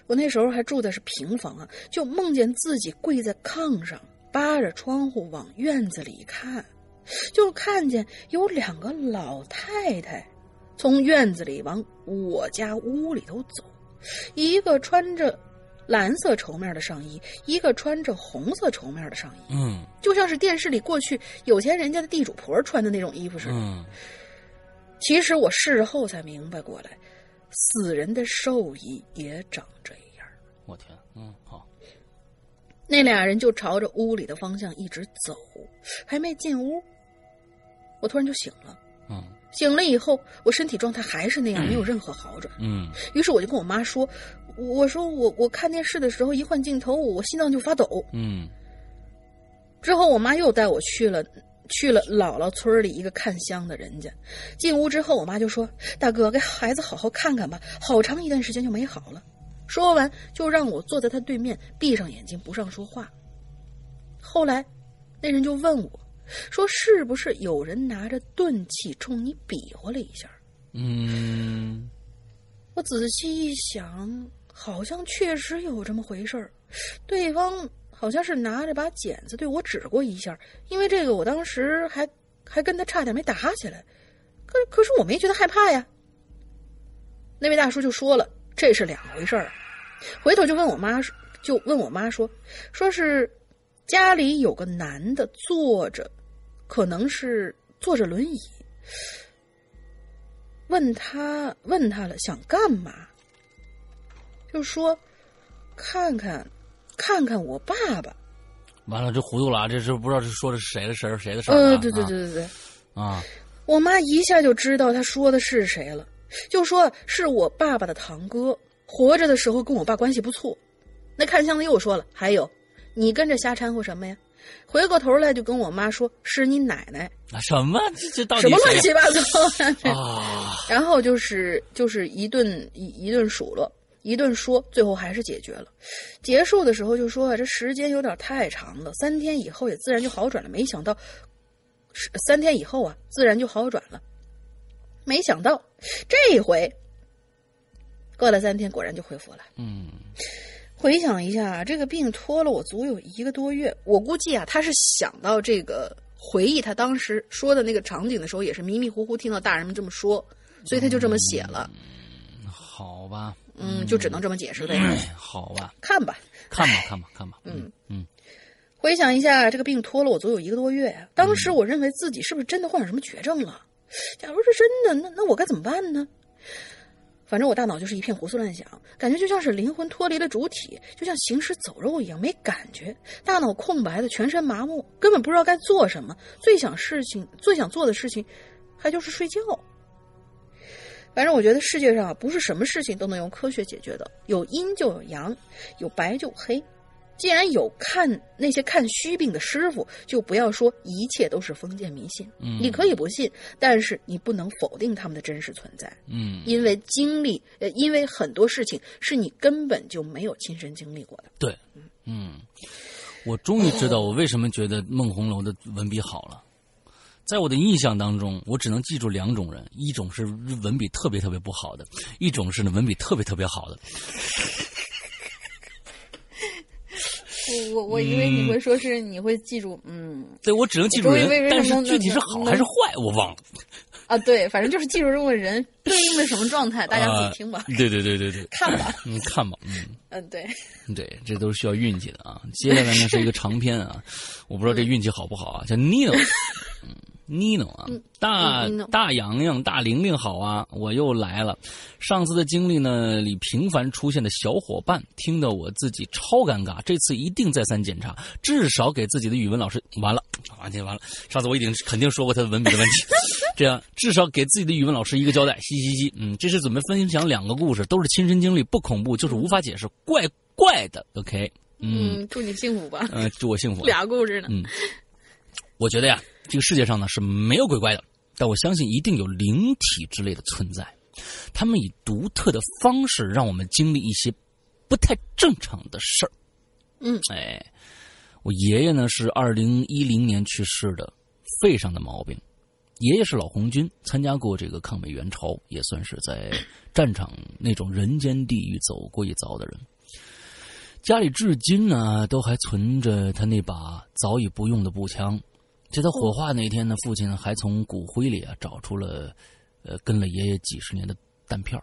C: 我那时候还住的是平房啊，就梦见自己跪在炕上，扒着窗户往院子里看，就看见有两个老太太从院子里往我家屋里头走，一个穿着蓝色绸面的上衣，一个穿着红色绸面的上衣，
B: 嗯
C: 就像是电视里过去有钱人家的地主婆穿的那种衣服似的。
B: 嗯
C: 其实我事后才明白过来，死人的寿衣也长这样。
B: 我天，嗯好，
C: 那俩人就朝着屋里的方向一直走，还没进屋，我突然就醒了。
B: 嗯
C: 醒了以后，我身体状态还是那样，没有任何好转。
B: 嗯
C: 于是我就跟我妈说：“我说我我看电视的时候一换镜头，我心脏就发抖。
B: 嗯”
C: 之后我妈又带我去了去了姥姥村里一个看香的人家。进屋之后，我妈就说：“大哥，给孩子好好看看吧，好长一段时间就没好了。”说完就让我坐在他对面，闭上眼睛不让说话。后来，那人就问我，说：“是不是有人拿着钝器冲你比划了一下？”
B: 嗯
C: 我仔细一想，好像确实有这么回事儿。对方好像是拿着把剪子对我指过一下，因为这个我当时还还跟他差点没打起来。可可是我没觉得害怕呀。那位大叔就说了，这是两回事儿。回头就问我妈，就问我妈说，说是家里有个男的坐着，可能是坐着轮椅。问他问他了，想干嘛？就说看看看看我爸爸。
B: 完了，这糊涂了啊！这是不知道是说的是谁的事儿，谁的事儿啊？
C: 呃，对对对对对，
B: 啊，
C: 我妈一下就知道他说的是谁了，就说是我爸爸的堂哥，活着的时候跟我爸关系不错。那看相的又说了，还有你跟着瞎掺和什么呀？回过头来就跟我妈说是你奶奶，
B: 啊什么？这这到底
C: 什么乱七八糟的。
B: 啊？
C: 然后就是就是一顿一一顿数落，一顿说，最后还是解决了。结束的时候就说啊，这时间有点太长了，三天以后也自然就好转了。没想到，三天以后啊，自然就好转了。没想到这一回过了三天，果然就恢复了。
B: 嗯
C: 回想一下，这个病拖了我足有一个多月。我估计啊，他是想到这个回忆他当时说的那个场景的时候，也是迷迷糊糊听到大人们这么说，所以他就这么写了。
B: 好吧，
C: 嗯，就只能这么解释呗。
B: 哎好吧，
C: 看吧，
B: 看吧看吧看吧，
C: 嗯
B: 嗯
C: 回想一下，这个病拖了我足有一个多月。当时我认为自己是不是真的患上什么绝症了？假如是真的，那那我该怎么办呢？反正我大脑就是一片胡思乱想，感觉就像是灵魂脱离了主体，就像行尸走肉一样没感觉，大脑空白的，全身麻木，根本不知道该做什么。最想事情，最想做的事情，还就是睡觉。反正我觉得世界上不是什么事情都能用科学解决的，有阴就有阳，有白就有黑。既然有看那些看虚病的师傅，就不要说一切都是封建迷信。
B: 嗯
C: 你可以不信，但是你不能否定他们的真实存在。
B: 嗯，
C: 因为经历，呃，因为很多事情是你根本就没有亲身经历过的。
B: 对，嗯，我终于知道我为什么觉得孟红楼的文笔好了。在我的印象当中，我只能记住两种人，一种是文笔特别特别不好的，一种是呢文笔特别特别好的。
C: 我我我以为你会说是你会记住，嗯
B: 对我只能记住人但是具体是好还是坏我忘了。
C: 啊，对，反正就是记住这么个人对应的什么状态，大家自己听吧，
B: 啊对对对对对，
C: 看吧，
B: 嗯，看吧，嗯。
C: 嗯，对，
B: 对，这都是需要运气的啊。接下来呢是一个长篇啊，我不知道这运气好不好啊，叫嗯，Nino 啊，大
C: 嗯
B: 大洋洋、大玲玲好啊，我又来了。上次的经历呢里频繁出现的小伙伴，听得我自己超尴尬，这次一定再三检查，至少给自己的语文老师完了，完全完了。上次我已经肯定说过他的文笔的问题，这样至少给自己的语文老师一个交代。嘻嘻嘻，嗯，这是准备分享两个故事，都是亲身经历，不恐怖，就是无法解释，怪怪的。OK，嗯
C: 嗯，祝你幸福吧。
B: 呃，祝我幸福。
C: 俩故事呢，
B: 嗯，我觉得呀，这个世界上呢是没有鬼怪的，但我相信一定有灵体之类的存在，他们以独特的方式让我们经历一些不太正常的事儿。
C: 嗯，
B: 哎，我爷爷呢是二零一零年去世的，肺上的毛病。爷爷是老红军，参加过这个抗美援朝，也算是在战场那种人间地狱走过一遭的人。家里至今呢都还存着他那把早已不用的步枪。在他火化那天呢，父亲还从骨灰里啊找出了，呃，跟了爷爷几十年的弹片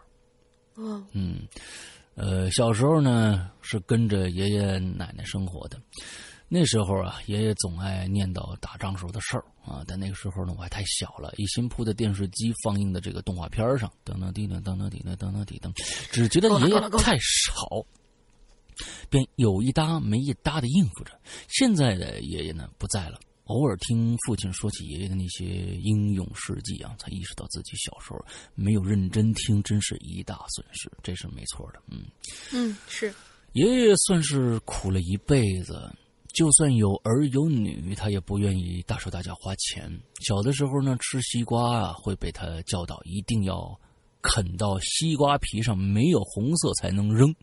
B: 嗯，呃，小时候呢是跟着爷爷奶奶生活的，那时候啊，爷爷总爱念叨打仗时候的事儿啊。但那个时候呢，我还太小了，一心扑在电视机放映的这个动画片上，噔噔滴噔噔噔滴噔噔噔滴噔，只觉得爷爷太少，便有一搭没一搭的应付着。现在的爷爷呢不在了。偶尔听父亲说起爷爷的那些英勇事迹啊，才意识到自己小时候没有认真听，真是一大损失。这是没错的，嗯。
C: 嗯，是，
B: 爷爷算是苦了一辈子，就算有儿有女，他也不愿意大手大脚花钱。小的时候呢，吃西瓜啊，会被他教导一定要啃到西瓜皮上没有红色才能扔，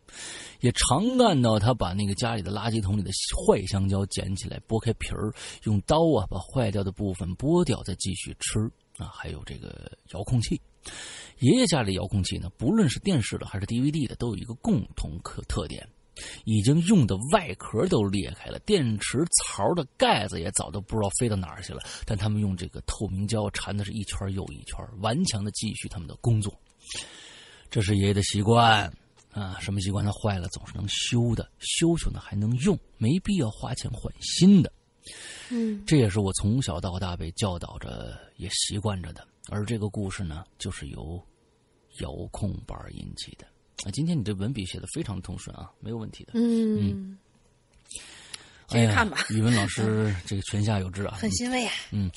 B: 也常看到他把那个家里的垃圾桶里的坏香蕉捡起来，剥开皮儿，用刀啊把坏掉的部分剥掉，再继续吃啊。还有这个遥控器。爷爷家里遥控器呢，不论是电视的还是 DVD 的，都有一个共同特特点，已经用的外壳都裂开了，电池槽的盖子也早都不知道飞到哪儿去了。但他们用这个透明胶缠的是一圈又一圈，顽强的继续他们的工作。这是爷爷的习惯啊，什么习惯？它坏了总是能修的，修修呢还能用，没必要花钱换新的。
C: 嗯
B: 这也是我从小到大被教导着，也习惯着的。而这个故事呢，就是由遥控板引起的。啊，今天你这文笔写的非常通顺啊，没有问题的。
C: 嗯，
B: 哎呀
C: 接着看吧，
B: 语文老师这个泉下有知啊，
C: 很欣慰啊，
B: 嗯，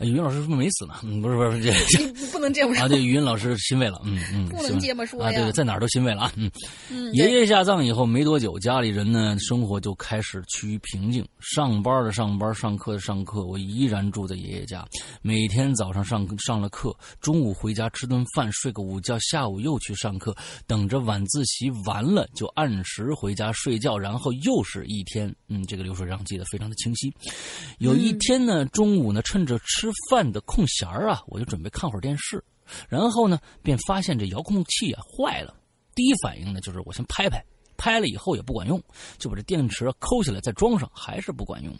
B: 语文老师是不是没死呢？嗯，不是不是这
C: 你不能这么
B: 啊，
C: 说，
B: 对，语文老师欣慰了，嗯嗯，
C: 不能
B: 啊，
C: 这么说呀
B: 对对，在哪儿都欣慰了啊，嗯。
C: 嗯，
B: 爷爷下葬以后没多久，家里人呢生活就开始趋于平静，上班的上班，上课的上课。我依然住在爷爷家，每天早上上上了课，中午回家吃顿饭，睡个午觉，下午又去上课，等着晚自习完了就按时回家睡觉，然后又是一天。嗯，这个流水账记得非常的清晰。有一天呢，中午呢，趁着吃吃饭的空闲儿啊，我就准备看会儿电视，然后呢，便发现这遥控器啊坏了。第一反应呢，就是我先拍拍，拍了以后也不管用，就把这电池抠下来再装上，还是不管用。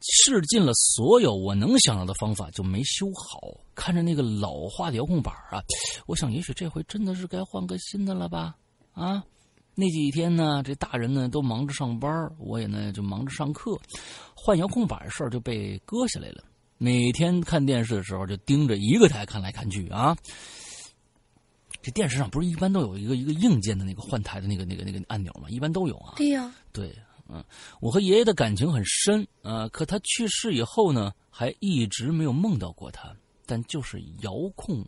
B: 试尽了所有我能想到的方法，就没修好。看着那个老化的遥控板啊，我想也许这回真的是该换个新的了吧？啊，那几天呢，这大人呢都忙着上班，我也呢就忙着上课，换遥控板的事儿就被搁下来了。每天看电视的时候，就盯着一个台看来看去啊。这电视上不是一般都有一个一个硬件的那个换台的那个那个那个按钮吗？一般都有啊。
C: 对呀，
B: 对，嗯，我和爷爷的感情很深啊、可他去世以后呢，还一直没有梦到过他，但就是遥控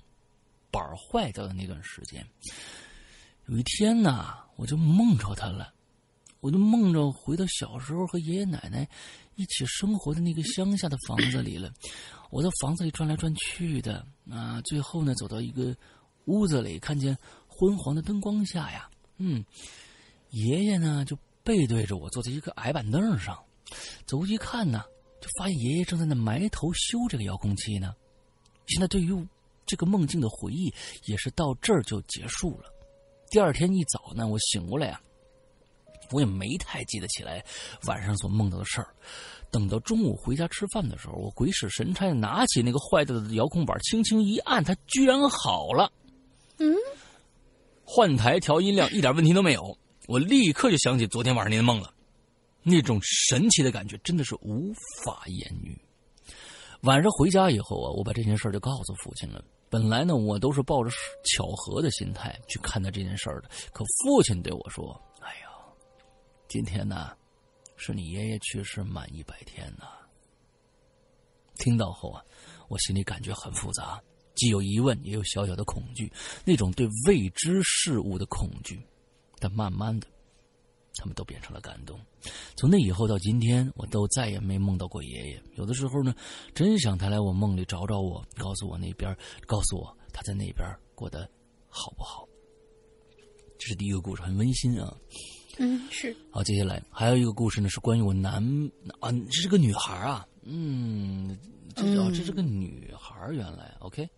B: 板坏掉的那段时间，有一天呢，我就梦着他了，我就梦着回到小时候和爷爷奶奶一起生活的那个乡下的房子里了。我在房子里转来转去的啊，最后呢，走到一个屋子里，看见昏黄的灯光下呀，嗯，爷爷呢就背对着我坐在一个矮板凳上，走过去一看呢，就发现爷爷正在那埋头修这个遥控器呢。现在对于这个梦境的回忆也是到这儿就结束了。第二天一早呢，我醒过来呀、我也没太记得起来晚上所梦到的事儿。等到中午回家吃饭的时候，我鬼使神差地拿起那个坏掉的遥控板，轻轻一按，它居然好了。
C: 嗯，
B: 换台调音量一点问题都没有，我立刻就想起昨天晚上您的梦了，那种神奇的感觉真的是无法言喻。晚上回家以后啊，我把这件事儿就告诉父亲了。本来呢，我都是抱着巧合的心态去看待这件事儿的，可父亲对我说：“哎呀，今天呢，是你爷爷去世满一百天呢。”听到后啊，我心里感觉很复杂，既有疑问，也有小小的恐惧，那种对未知事物的恐惧。但慢慢的，他们都变成了感动。从那以后到今天，我都再也没梦到过爷爷。有的时候呢，真想他来我梦里找找我，告诉我那边，告诉我他在那边过得好不好。这是第一个故事，很温馨啊。
C: 嗯，是。
B: 好，接下来还有一个故事呢，是关于我男啊，这是个女孩啊，嗯，这哦，这是个女孩，原来。OK，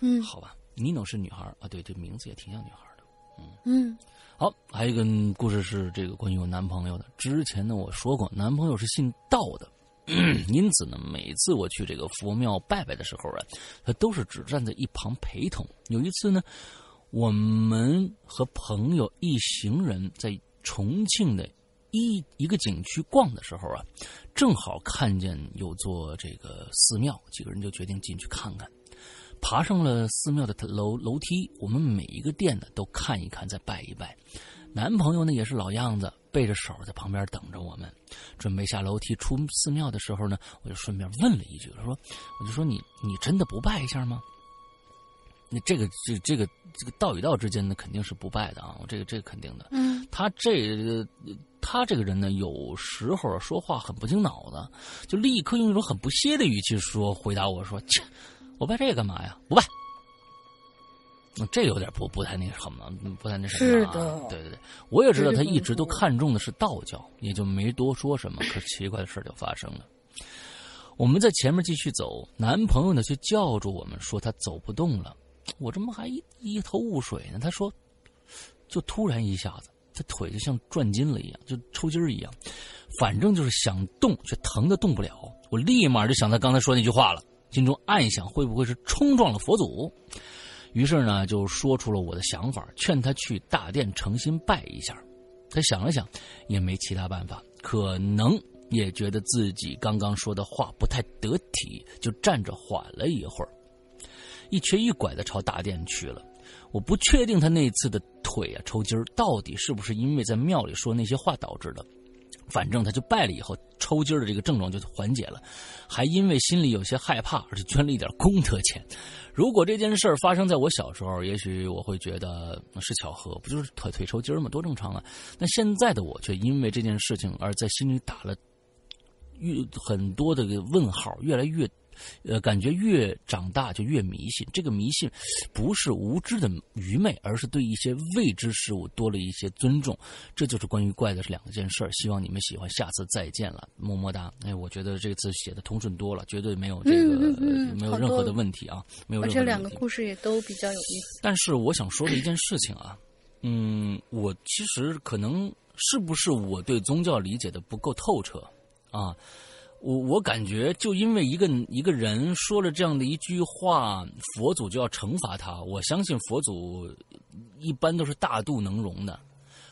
C: 嗯。
B: 好吧，妮诺是女孩啊，对，这名字也挺像女孩儿的。
C: 嗯。
B: 好，还有一个故事是这个关于我男朋友的。之前呢，我说过，男朋友是信道的，因此呢，每次我去这个佛庙拜拜的时候啊，他都是只站在一旁陪同。有一次呢，我们和朋友一行人在重庆的一一个景区逛的时候啊，正好看见有座这个寺庙，几个人就决定进去看看。爬上了寺庙的楼楼梯，我们每一个店呢都看一看，再拜一拜。男朋友呢也是老样子，背着手在旁边等着我们。准备下楼梯出寺庙的时候呢，我就顺便问了一句，说：“我就说你你真的不拜一下吗？”那这个这这个这个道与道之间呢，肯定是不拜的啊，这个这个肯定的。
C: 嗯
B: 他这个他这个人呢，有时候说话很不经脑子，就立刻用一种很不屑的语气说回答我说：“切，我拜这个干嘛呀？不拜。”那这有点不不太那什么，不太那什么、啊。
C: 是的
B: 对对对，我也知道他一直都看重的是道教，也就没多说什么。可奇怪的事就发生了。我们在前面继续走，男朋友呢却叫住我们说他走不动了。我这么还一一头雾水呢。他说，就突然一下子，他腿就像转筋了一样，就抽筋儿一样，反正就是想动却疼的动不了。我立马就想他刚才说那句话了，心中暗想会不会是冲撞了佛祖？于是呢，就说出了我的想法，劝他去大殿诚心拜一下。他想了想，也没其他办法，可能也觉得自己刚刚说的话不太得体，就站着缓了一会儿，一瘸一拐的朝大殿去了。我不确定他那次的腿啊抽筋儿到底是不是因为在庙里说那些话导致的，反正他就拜了以后，抽筋儿的这个症状就缓解了，还因为心里有些害怕而且捐了一点功德钱。如果这件事儿发生在我小时候，也许我会觉得是巧合，不就是腿腿抽筋儿吗？多正常啊！但现在的我却因为这件事情而在心里打了越很多的问号，越来越。呃，感觉越长大就越迷信。这个迷信不是无知的愚昧，而是对一些未知事物多了一些尊重。这就是关于怪的两件事儿。希望你们喜欢，下次再见了，么么哒。哎，我觉得这次写的通顺多了，绝对没有这个、
C: 嗯嗯嗯
B: 没有任何的问题啊，没有任何
C: 而且两。个故事也都比较有意思。
B: 但是我想说的一件事情啊，嗯，我其实可能是不是我对宗教理解的不够透彻啊？我我感觉，就因为一个一个人说了这样的一句话，佛祖就要惩罚他。我相信佛祖一般都是大度能容的，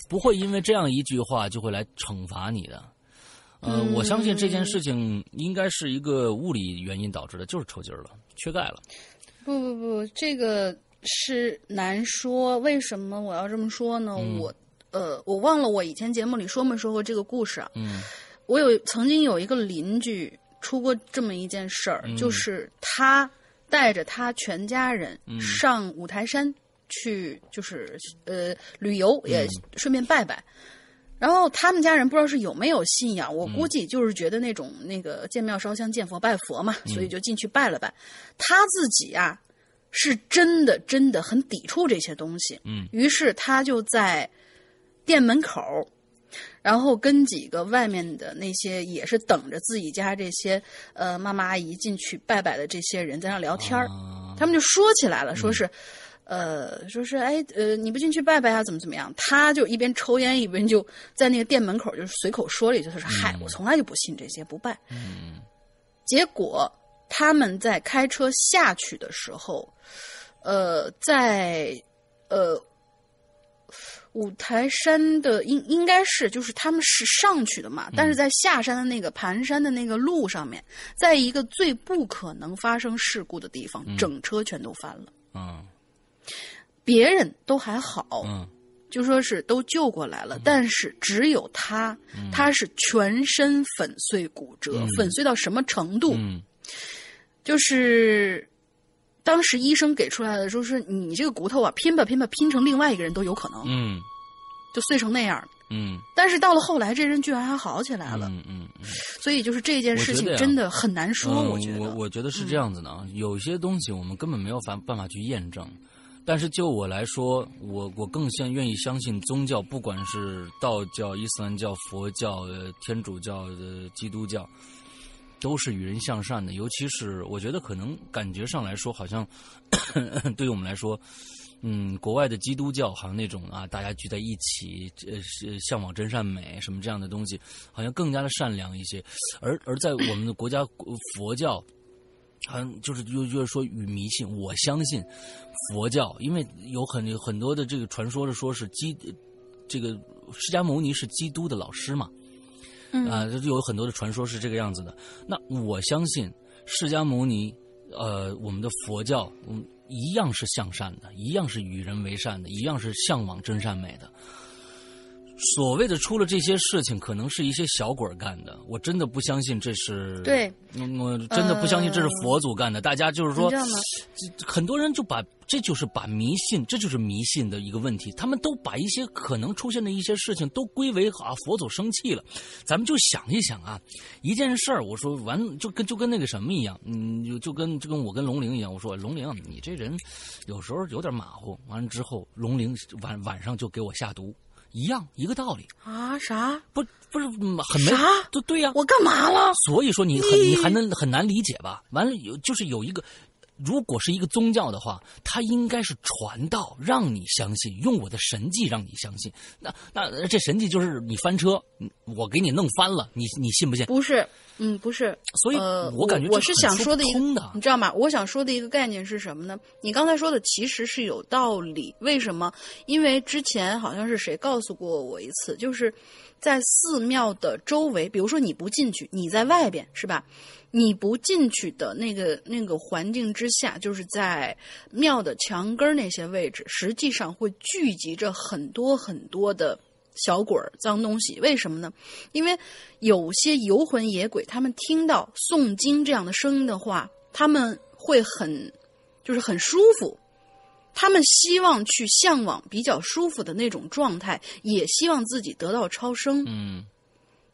B: 不会因为这样一句话就会来惩罚你的。呃，
C: 嗯
B: 我相信这件事情应该是一个物理原因导致的，就是抽筋儿了，缺钙了。
C: 不不不，这个是难说。为什么我要这么说呢？
B: 嗯
C: 我呃，我忘了我以前节目里说没说过这个故事啊。
B: 嗯
C: 我有曾经有一个邻居出过这么一件事儿，
B: 嗯。
C: 就是他带着他全家人
B: 嗯。
C: 上五台山去，就是呃旅游，
B: 嗯。
C: 也顺便拜拜。然后他们家人不知道是有没有信仰，我
B: 嗯。
C: 估计就是觉得那种那个见庙烧香、见佛拜佛嘛，
B: 嗯。
C: 所以就进去拜了拜。他自己啊，是真的真的很抵触这些东西，
B: 嗯。
C: 于是他就在店门口，然后跟几个外面的那些也是等着自己家这些呃妈妈阿姨进去拜拜的这些人在那聊天儿，
B: 啊
C: 他们就说起来了，说是。呃，说是哎，呃，你不进去拜拜啊？怎么怎么样？他就一边抽烟一边就在那个店门口，就是随口说了一句：“他说，嗨，我从来就不信这些，不拜。”
B: 嗯
C: 结果他们在开车下去的时候，呃，在呃五台山的应应该是就是他们是上去的嘛，但是在下山的那个盘山的那个路上面，在一个最不可能发生事故的地方，整车全都翻了，
B: 嗯
C: 别人都还好，
B: 嗯。
C: 就说是都救过来了，但是只有他，他是全身粉碎骨折，
B: 嗯。
C: 粉碎到什么程度？
B: 嗯。
C: 就是当时医生给出来的说是你这个骨头啊，拼吧拼吧拼成另外一个人都有可能，
B: 嗯
C: 就碎成那样。
B: 嗯
C: 但是到了后来，这人居然还好起来了，
B: 嗯嗯嗯。
C: 所以就是这件事情真的很难说。
B: 嗯
C: 我觉得，
B: 我我觉得是这样子的啊，有些东西我们根本没有办办法去验证。但是就我来说，我我更相愿意相信宗教，不管是道教、伊斯兰教、佛教、呃天主教、呃基督教，都是与人向善的。尤其是我觉得可能感觉上来说，好像 对于我们来说，嗯，国外的基督教好像那种啊，大家聚在一起，呃，向往真善美什么这样的东西，好像更加的善良一些。而而在我们的国家佛教，好像就是就就是说与迷信，我相信佛教，因为有很很多的这个传说是说是基这个释迦牟尼是基督的老师嘛，啊，这就有很多的传说是这个样子的。那我相信释迦牟尼，呃，我们的佛教，嗯，一样是向善的，一样是与人为善的，一样是向往真善美的。所谓的出了这些事情，可能是一些小鬼干的。我真的不相信这是
C: 对，
B: 嗯我真的不相信这是佛祖干的。大家就是说很多人就把这就是把迷信，这就是迷信的一个问题。他们都把一些可能出现的一些事情都归为啊佛祖生气了。咱们就想一想啊，一件事儿，我说完就跟就跟那个什么一样，嗯，就就跟就跟我跟龙玲一样，我说龙玲，你这人有时候有点马虎。完了之后，龙玲晚晚上就给我下毒，一样一个道理，
C: 啊啥？
B: 不不是嗯很没
C: 啥
B: 对对呀、
C: 我干嘛了？
B: 所以说你很你还能很难理解吧？完了有就是有一个，如果是一个宗教的话，它应该是传道，让你相信，用我的神迹让你相信。那那这神迹就是你翻车，嗯我给你弄翻了，你你信不信？
C: 不是，嗯，不是。
B: 所以
C: 呃，
B: 我感觉
C: 我是想说的一个
B: 不通的，
C: 你知道吗？我想说的一个概念是什么呢？你刚才说的其实是有道理。为什么？因为之前好像是谁告诉过我一次，就是在寺庙的周围，比如说你不进去，你在外边是吧？你不进去的那个那个环境之下，就是在庙的墙根儿那些位置，实际上会聚集着很多很多的小鬼儿、脏东西。为什么呢？因为有些游魂野鬼，他们听到诵经这样的声音的话，他们会很，就是很舒服。他们希望去向往比较舒服的那种状态，也希望自己得到超生。
B: 嗯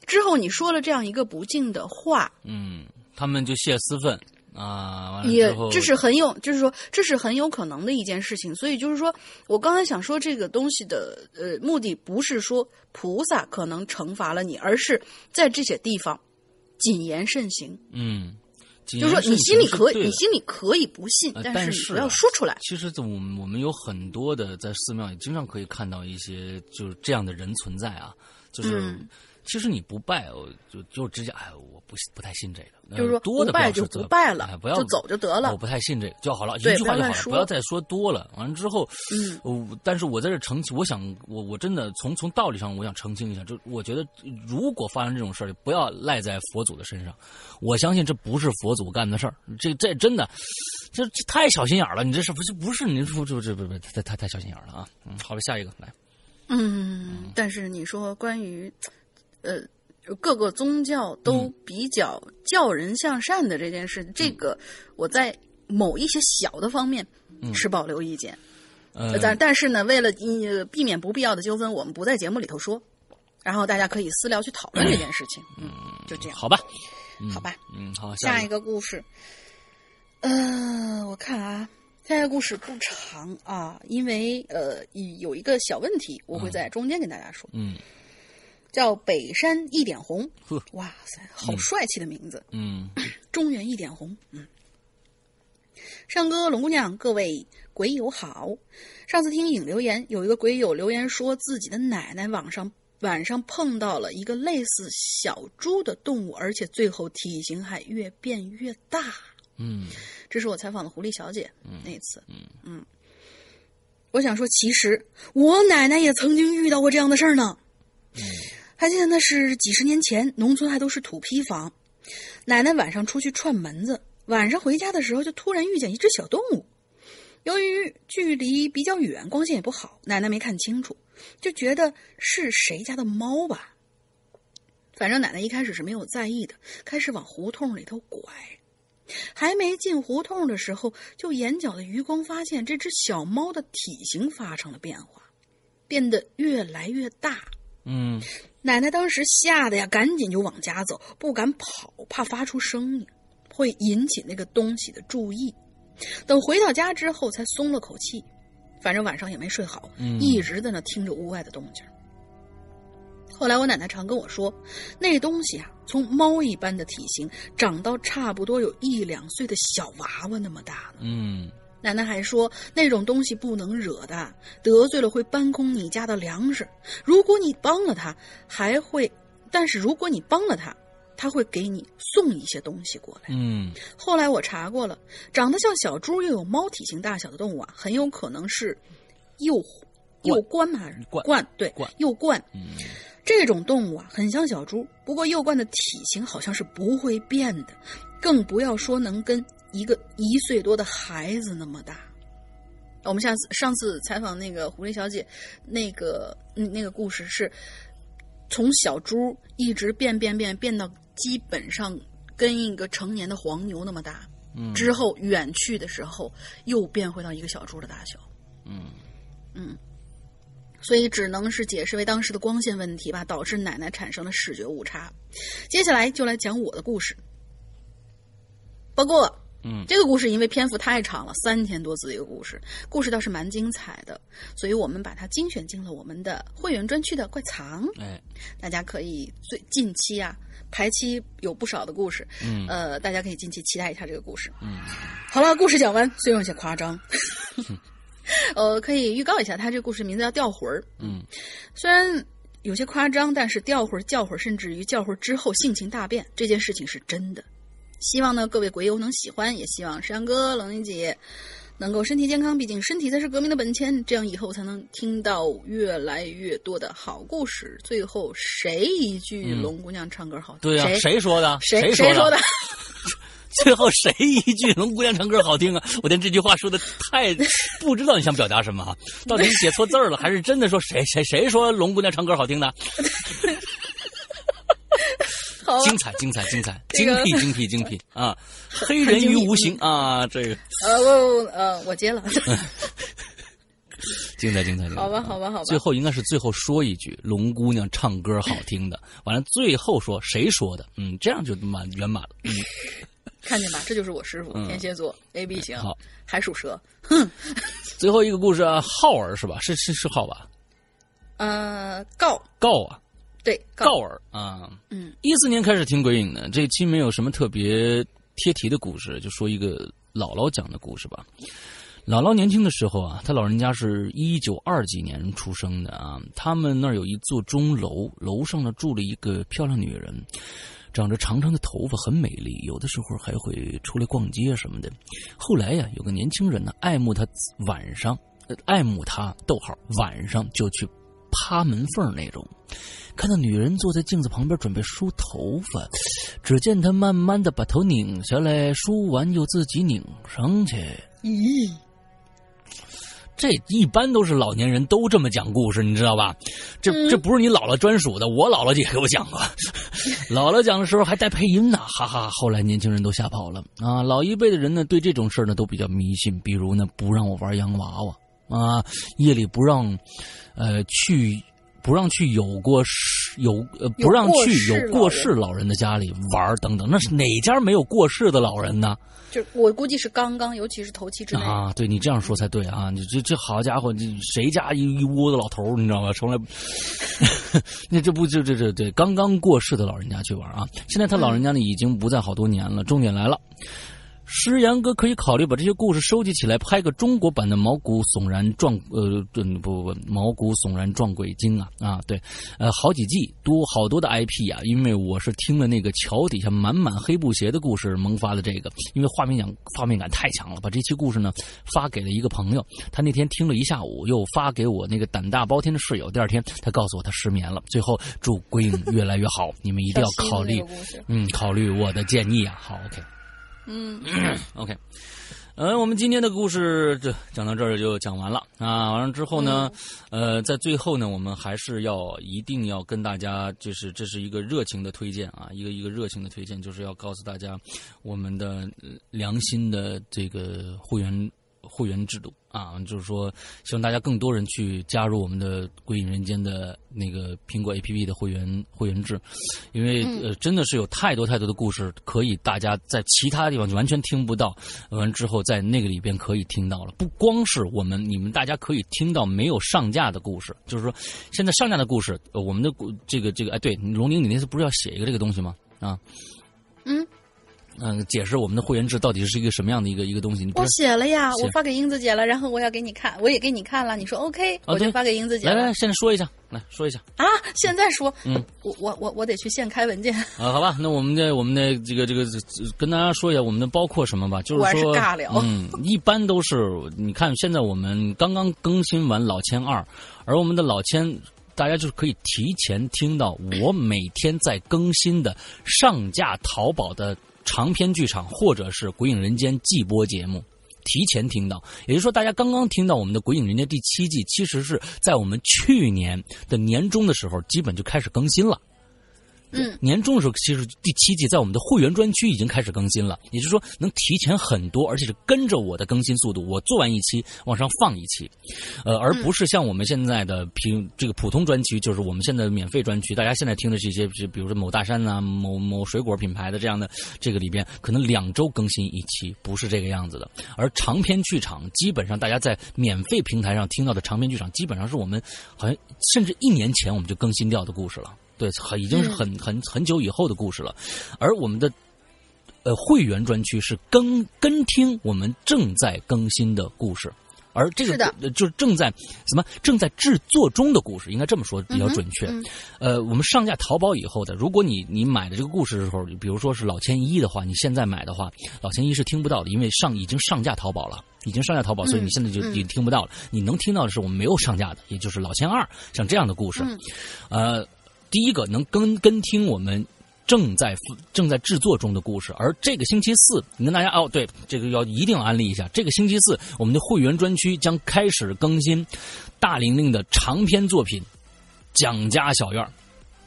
C: 之后你说了这样一个不敬的话，
B: 嗯，他们就泄私愤啊，
C: 也这是很有，就是说这是很有可能的一件事情。所以就是说我刚才想说这个东西的呃目的不是说菩萨可能惩罚了你，而是在这些地方谨言慎行。
B: 嗯，
C: 就是说你心里可以，你心里可以不信，
B: 呃
C: 但是你不要说出来。
B: 其实，我们我们有很多的在寺庙里，经常可以看到一些就是这样的人存在啊，就是、
C: 嗯
B: 其实你不拜，我就就直接哎，我不不太信这个，
C: 就是说
B: 多的
C: 不拜就不拜了，
B: 不要
C: 就走就得了。
B: 我不太信这个就好了，一句话就好了，
C: 不要
B: 再说多了。完了之后，
C: 嗯，
B: 我但是我在这澄清，我想我我真的从从道理上，我想澄清一下，就我觉得如果发生这种事儿，不要赖在佛祖的身上。我相信这不是佛祖干的事儿，这这真的，这这太小心眼儿了。你这是不是不是您说这这不不太太太小心眼儿了啊？嗯，好了，下一个来。
C: 嗯，但是你说关于，呃，各个宗教都比较教人向善的这件事，这个我在某一些小的方面持保留意见。
B: 呃，
C: 但但是呢，为了呃避免不必要的纠纷，我们不在节目里头说，然后大家可以私聊去讨论这件事情。嗯，就这样，
B: 好吧，嗯
C: 好吧。
B: 嗯，好，
C: 下
B: 一
C: 一个故事，呃，我看啊，下一个故事不长啊，因为呃有一个小问题，我会在中间跟大家说。
B: 嗯
C: 叫北山一点红
B: 呵，
C: 哇塞，好帅气的名字！
B: 嗯
C: 中原一点红，嗯。上哥、龙姑娘，各位鬼友好。上次听影留言，有一个鬼友留言说自己的奶奶网上晚上碰到了一个类似小猪的动物，而且最后体型还越变越大。
B: 嗯
C: 这是我采访的狐狸小姐那次。嗯我想说，其实我奶奶也曾经遇到过这样的事儿呢。还记得那是几十年前，农村还都是土坯房。奶奶晚上出去串门子，晚上回家的时候就突然遇见一只小动物。由于距离比较远，光线也不好，奶奶没看清楚，就觉得是谁家的猫吧。反正奶奶一开始是没有在意的，开始往胡同里头拐。还没进胡同的时候，就眼角的余光发现这只小猫的体型发生了变化，变得越来越大。
B: 嗯
C: 奶奶当时吓得呀，赶紧就往家走，不敢跑，怕发出声音会引起那个东西的注意。等回到家之后，才松了口气。反正晚上也没睡好，
B: 嗯
C: 一直在那听着屋外的动静。后来我奶奶常跟我说，那东西啊，从猫一般的体型长到差不多有一两岁的小娃娃那么大呢。
B: 嗯
C: 奶奶还说，那种东西不能惹的，得罪了会搬空你家的粮食。如果你帮了他，还会，但是如果你帮了他，他会给你送一些东西过来。
B: 嗯
C: 后来我查过了，长得像小猪又有猫体型大小的动物啊，很有可能是幼幼冠嘛，还是
B: 鹳
C: 鹳？对
B: 鹳，
C: 幼鹳。
B: 嗯
C: 这种动物啊，很像小猪，不过幼冠的体型好像是不会变的，更不要说能跟一个一岁多的孩子那么大。我们下次上次采访那个狐狸小姐，那个嗯那个故事是从小猪一直变变变变到基本上跟一个成年的黄牛那么大，
B: 嗯
C: 之后远去的时候又变回到一个小猪的大小。
B: 嗯
C: 嗯，所以只能是解释为当时的光线问题吧，导致奶奶产生了视觉误差。接下来就来讲我的故事。不过，
B: 嗯
C: 这个故事因为篇幅太长了，三千多字一个故事，故事倒是蛮精彩的，所以我们把它精选进了我们的会员专区的怪藏。
B: 哎
C: 大家可以最近期啊，排期有不少的故事，
B: 嗯
C: 呃，大家可以近期期待一下这个故事。
B: 嗯
C: 好了，故事讲完，虽然有些夸张，呃，可以预告一下，他这个故事名字叫《吊魂儿》。
B: 嗯
C: 虽然有些夸张，但是吊魂儿、叫魂儿，甚至于叫魂儿之后性情大变，这件事情是真的。希望呢各位鬼友能喜欢，也希望山哥、冷玲姐能够身体健康，毕竟身体才是革命的本钱，这样以后才能听到越来越多的好故事。最后，谁一句
B: 嗯
C: 龙姑娘唱歌好听？
B: 对呀、
C: 谁
B: 谁说的？
C: 谁
B: 谁
C: 说的？
B: 最后谁一句“龙姑娘唱歌好听啊”？我天，这句话说的太 不知道你想表达什么啊？到底是写错字儿了，还是真的说谁谁谁说龙姑娘唱歌好听的？精彩，精彩，精彩，精辟，精辟，精辟 啊！黑人于无形啊，这个
C: 呃，我呃，我接了。
B: 精彩，精彩，
C: 好吧，好吧，好吧。
B: 最后应该是最后说一句“龙姑娘唱歌好听的”，完了最后说谁说的？嗯，这样就满圆满了。嗯，
C: 看见吧，这就是我师傅，
B: 嗯
C: 天蝎座，A B 型，
B: 好，
C: 还属蛇。哼，
B: 最后一个故事啊，浩儿是吧？是是是浩吧？
C: 呃，告
B: 告啊，
C: 对
B: 告儿啊，
C: 嗯，
B: 一四年开始听鬼影的，这期没有什么特别贴题的故事，就说一个姥姥讲的故事吧。姥姥年轻的时候啊，她老人家是一九二几年出生的啊，他们那儿有一座钟楼，楼上呢住了一个漂亮女人。长着长长的头发，很美丽，有的时候还会出来逛街什么的。后来呀，有个年轻人呢，爱慕她晚上，呃爱慕她，逗号晚上就去趴门缝那种。看到女人坐在镜子旁边准备梳头发，只见她慢慢的把头拧下来，梳完又自己拧上去。
C: 咦，
B: 这一般都是老年人都这么讲故事，你知道吧？这这不是你姥姥专属的，我姥姥也给我讲过。姥姥讲的时候还带配音呢，哈哈。后来年轻人都吓跑了啊！老一辈的人呢，对这种事儿呢都比较迷信，比如呢不让我玩洋娃娃啊，夜里不让，呃去。不让去有过世有呃不让去有过世老人的家里玩等等，那是哪家没有过世的老人呢？
C: 就我估计是刚刚，尤其是头七之内
B: 啊。对你这样说才对啊！你这这好家伙，你谁家一一窝子老头你知道吧？从来，那这不就这这对刚刚过世的老人家去玩啊？现在他老人家呢已经不在好多年了。重点来了。石阳哥可以考虑把这些故事收集起来，拍个中国版的毛骨悚然撞呃不不不毛骨悚然撞鬼经啊啊对，呃好几季多好多的 IP 啊，因为我是听了那个桥底下满满黑布鞋的故事萌发的这个，因为画面感画面感太强了，把这期故事呢发给了一个朋友，他那天听了一下午，又发给我那个胆大包天的室友，第二天他告诉我他失眠了，最后祝鬼影越来越好，你们一定要考虑嗯考虑我的建议啊，好 OK。
C: 嗯，
B: OK，呃，我们今天的故事这讲到这儿就讲完了。啊。完了之后呢，呃，在最后呢，我们还是要一定要跟大家，就是这是一个热情的推荐啊，一个一个热情的推荐，就是要告诉大家我们的良心的这个会员会员制度啊，就是说希望大家更多人去加入我们的《鬼影人间》的那个苹果 APP 的会员会员制，因为呃真的是有太多太多的故事可以大家在其他地方就完全听不到，完之后在那个里边可以听到了。不光是我们你们大家可以听到没有上架的故事，就是说现在上架的故事，我们的这个这个哎对，龙玲你那次不是要写一个这个东西吗？啊，
C: 嗯。
B: 嗯，解释我们的会员制到底是一个什么样的一个一个东西？
C: 我写了呀，我发给英子姐了，然后我要给你看，我也给你看了，你说 OK，我就发给英子姐。
B: 来来，现在说一下，来说一下
C: 啊！现在说，
B: 嗯，
C: 我我我我得去现开文件 啊。
B: 好吧，那我们的我们的这个这个跟大家说一下，我们的包括什么吧，就是说，
C: 尬聊，
B: 嗯，一般都是你看，现在我们刚刚更新完老千二，而我们的老千。大家就是可以提前听到我每天在更新的上架淘宝的。长篇剧场或者是《鬼影人间》季播节目，提前听到，也就是说，大家刚刚听到我们的《鬼影人间》第七季，其实是在我们去年的年终的时候，基本就开始更新了。
C: 嗯，
B: 年终的时候，其实第七季在我们的会员专区已经开始更新了，也就是说能提前很多，而且是跟着我的更新速度，我做完一期往上放一期，呃，而不是像我们现在的平这个普通专区，就是我们现在的免费专区，大家现在听的是一些，比如说某大山呐、某某水果品牌的这样的这个里边，可能两周更新一期，不是这个样子的。而长篇剧场，基本上大家在免费平台上听到的长篇剧场，基本上是我们好像甚至一年前我们就更新掉的故事了。对，很已经是很很很久以后的故事了，而我们的呃会员专区是跟跟听我们正在更新的故事，而这个就是正在什么正在制作中的故事，应该这么说比较准确。呃，我们上架淘宝以后的，如果你你买的这个故事的时候，比如说是老千一的话，你现在买的话，老千一是听不到的，因为上已经上架淘宝了，已经上架淘宝，所以你现在就已经听不到了。你能听到的是我们没有上架的，也就是老千二像这样的故事，呃。第一个能跟跟听我们正在正在制作中的故事，而这个星期四，你跟大家哦，对，这个要一定要安利一下。这个星期四，我们的会员专区将开始更新大玲玲的长篇作品《蒋家小院》。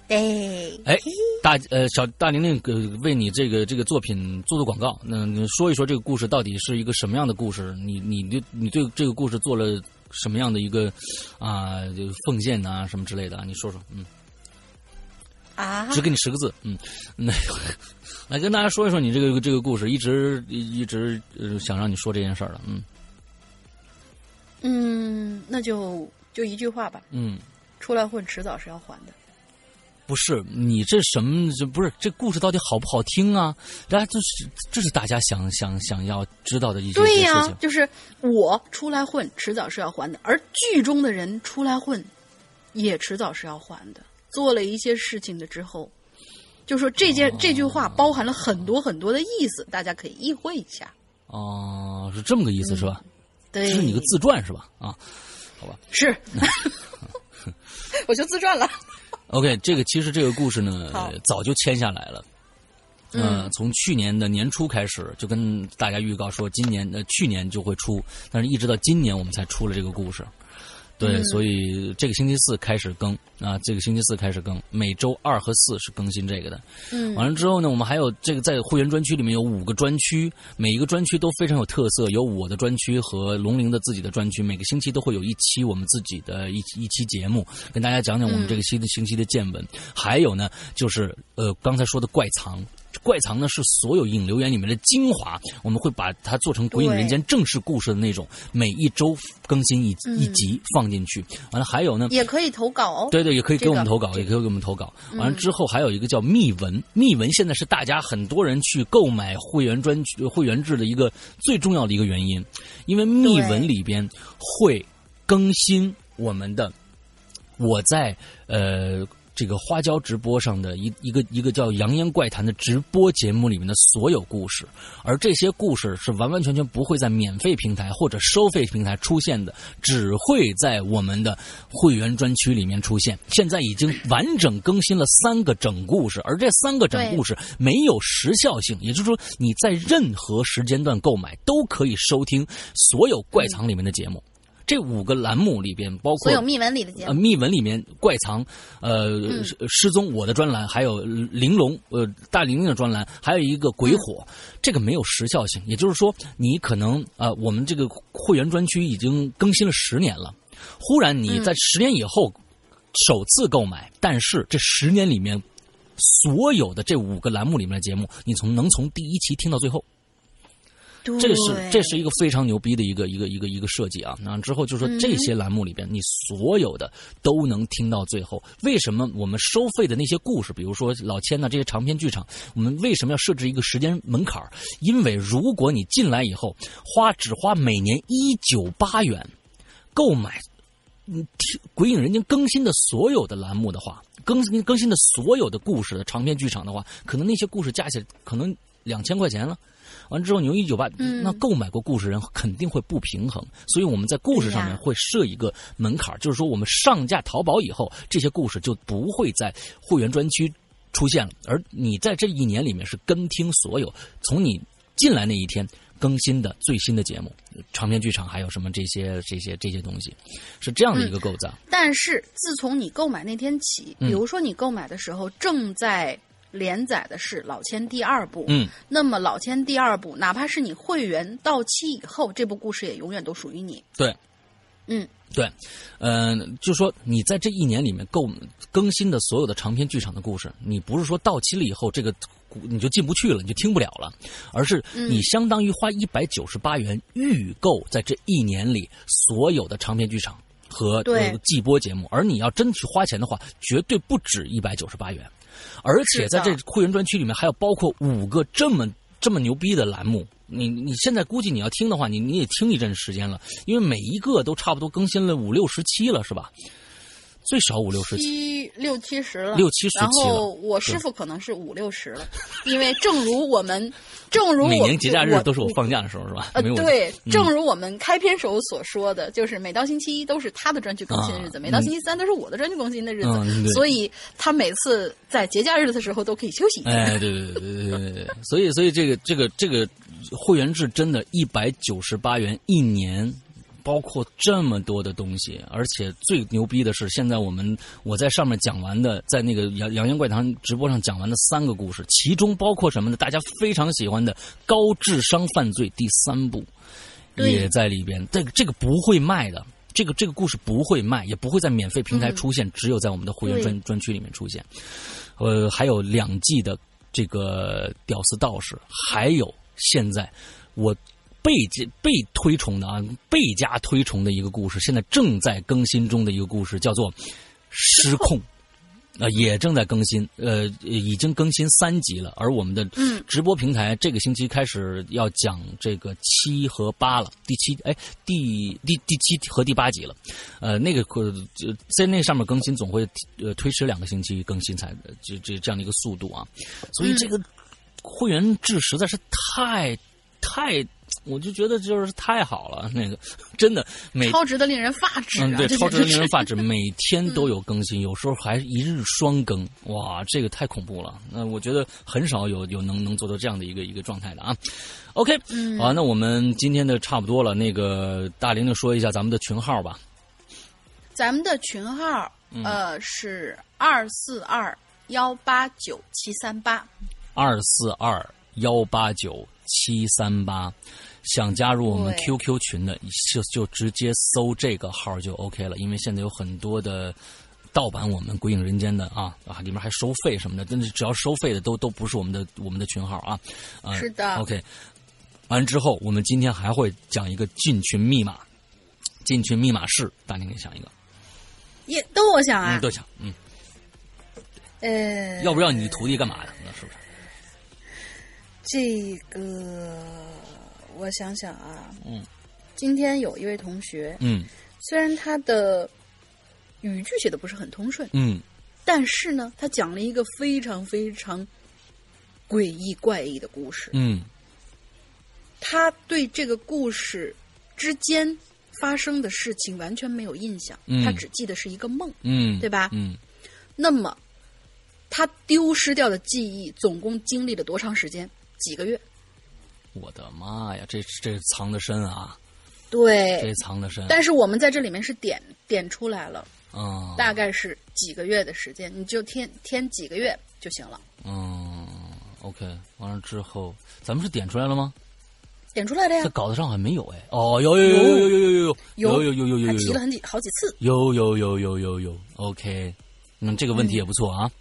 C: 哎
B: 哎，大呃小大玲玲呃为你这个这个作品做做广告，那说一说这个故事到底是一个什么样的故事？你你你你对这个故事做了什么样的一个啊奉献啊什么之类的？你说说，嗯。
C: 啊！
B: 只给你十个字，嗯，那 来跟大家说一说你这个这个故事，一直一直想让你说这件事儿了，嗯，
C: 嗯，那就就一句话吧，
B: 嗯，
C: 出来混，迟早是要还的。
B: 不是你这什么？这不是这故事到底好不好听啊？大家就是这是大家想想想要知道的一些
C: 对呀，就是我出来混，迟早是要还的，而剧中的人出来混，也迟早是要还的。做了一些事情的之后，就说这件这句话包含了很多很多的意思，大家可以意会一下。
B: 哦，是这么个意思是吧？
C: 对，
B: 这是你个自传是吧？啊，好吧。
C: 是，我就自传了。
B: OK，这个其实这个故事呢，早就签下来了。呃
C: 嗯，
B: 从去年的年初开始，就跟大家预告说，今年呃去年就会出，但是一直到今年我们才出了这个故事。对，
C: 嗯
B: 所以这个星期四开始更啊，这个星期四开始更，每周二和四是更新这个的。
C: 嗯
B: 完了之后呢，我们还有这个在会员专区里面有五个专区，每一个专区都非常有特色，有我的专区和龙鳞的自己的专区，每个星期都会有一期我们自己的一一期节目，跟大家讲讲我们这个新的星期的见闻。还有呢，就是呃刚才说的怪藏。怪藏呢是所有引流言里面的精华，我们会把它做成《鬼影人间》正式故事的那种，每一周更新一一集放进去。完了还有呢，
C: 也可以投稿哦。
B: 对对，也可以给我们
C: 这个
B: 投稿，也可以给我们投稿。完了之后还有一个叫密文，密文现在是大家很多人去购买会员专区、会员制的一个最重要的一个原因，因为密文里边会更新我们的我在呃。这个花椒直播上的一一个一个叫《扬言怪谈》的直播节目里面的所有故事，而这些故事是完完全全不会在免费平台或者收费平台出现的，只会在我们的会员专区里面出现。现在已经完整更新了三个整故事，而这三个整故事没有时效性，也就是说你在任何时间段购买都可以收听所有怪藏里面的节目。这五个栏目里边包括
C: 所有密文里的节
B: 呃，
C: 目，
B: 密文里面怪藏，呃，失失踪我的专栏，还有玲珑，呃，大玲玲的专栏，还有一个鬼火，这个没有时效性，也就是说，你可能呃，我们这个会员专区已经更新了十年了，忽然你在十年以后首次购买，但是这十年里面所有的这五个栏目里面的节目，你从能从第一期听到最后。
C: 对
B: 这是这是一个非常牛逼的一个一个一个一个设计啊！那之后就说这些栏目里边，你所有的都能听到最后。为什么我们收费的那些故事，比如说老千呐这些长篇剧场，我们为什么要设置一个时间门槛儿因为如果你进来以后花只花每年一九八元购买。嗯，听《鬼影人间》更新的所有的栏目的话，更新更新的所有的故事的长篇剧场的话，可能那些故事加起来可能两千块钱了。完之后，你用一九八，那购买过故事人肯定会不平衡，所以我们在故事上面会设一个门槛，就是说我们上架淘宝以后，这些故事就不会在会员专区出现了，而你在这一年里面是跟听所有从你进来那一天更新的最新的节目，长篇剧场还有什么这些这些这些东西，是这样的一个构造。
C: 但是自从你购买那天起，
B: 嗯
C: 比如说你购买的时候正在连载的是《老千》第二部，
B: 嗯，
C: 那么《老千》第二部，哪怕是你会员到期以后，这部故事也永远都属于你。
B: 对，
C: 嗯，
B: 对，嗯、就说你在这一年里面购更新的所有的长篇剧场的故事，你不是说到期了以后这个你就进不去了，你就听不了了，而是你相当于花一百九十八元预购在这一年里所有的长篇剧场和季播节目，而你要真去花钱的话，绝对不止一百九十八元，而且在这会员专区里面还有包括五个这么这么牛逼的栏目。你你现在估计你要听的话，你你也听一阵时间了，因为每一个都差不多更新了五六十期了，是吧？最少五六十。
C: 七六七十了，
B: 六七十
C: 然后我师傅可能是五六十了，因为正如我们，正如我
B: 每年节假日都是我放假的时候，是吧？
C: 呃，对，
B: 嗯
C: 正如我们开篇时候所说的，就是每到星期一都是他的专区更新的日子，
B: 啊
C: 每到星期三都是我的专区更新的日子，
B: 嗯
C: 所以他每次在节假日的时候都可以休息一下。
B: 哎，对对对对对对对，所以所以这个这个这个会员制真的，一百九十八元一年，包括这么多的东西，而且最牛逼的是，现在我们我在上面讲完的，在那个扬扬言怪谈直播上讲完的三个故事，其中包括什么呢？大家非常喜欢的《高智商犯罪》第三部也在里边，这个这个不会卖的。这个这个故事不会卖，也不会在免费平台出现，只有在我们的会员专专区里面出现。呃，还有两季的这个《屌丝道士》，还有现在我倍加被推崇的啊，倍加推崇的一个故事，现在正在更新中的一个故事，叫做《失控》。呃，也正在更新，呃，已经更新三集了。而我们的直播平台这个星期开始要讲这个七和八了，第七哎，第第第七和第八集了。呃，那个呃，在那上面更新总会呃推迟两个星期更新才这这这样的一个速度啊。所以这个会员制实在是太太。我就觉得就是太好了，那个 真的每
C: 超值的令人发指。
B: 嗯，对，超值的令人发指，每天都有更新，有时候还一日双更，哇，这个太恐怖了。那我觉得很少有有能能做到这样的一个一个状态的啊。OK，好，那我们今天的差不多了。那个大玲玲说一下咱们的群号吧。
C: 咱们的群号呃是二四二幺八九七三八。
B: 二四二幺八九七三八。想加入我们 QQ 群的，就就直接搜这个号就 OK 了。因为现在有很多的盗版我们《鬼影人间》的啊啊，里面还收费什么的，但是只要收费的都都不是我们的我们的群号啊。
C: 是的。
B: OK，完之后，我们今天还会讲一个进群密码，进群密码是，大宁给想一个。
C: 也都我想啊。
B: 都想，嗯。
C: 呃。
B: 要不要你徒弟干嘛呀？那是不是？
C: 这个。我想想啊，
B: 嗯，
C: 今天有一位同学，
B: 嗯，
C: 虽然他的语句写的不是很通顺，
B: 嗯，
C: 但是呢，他讲了一个非常非常诡异怪异的故事，
B: 嗯，
C: 他对这个故事之间发生的事情完全没有印象，
B: 嗯，
C: 他只记得是一个梦，
B: 嗯，
C: 对吧？
B: 嗯，
C: 那么他丢失掉的记忆总共经历了多长时间？几个月？
B: 我的妈呀，这这藏的深啊！
C: 对，
B: 这藏的深。
C: 但是我们在这里面是点点出来了，
B: 嗯，
C: 大概是几个月的时间，你就添添几个月就行了。
B: 嗯，OK，完了之后，咱们是点出来了吗？
C: 点出来的呀。
B: 在稿子上还没有哎。哦，有有有有有有有有有有有有有，
C: 还提了很几好几次。
B: 有有有有有有，OK，那，这个问题也不错啊。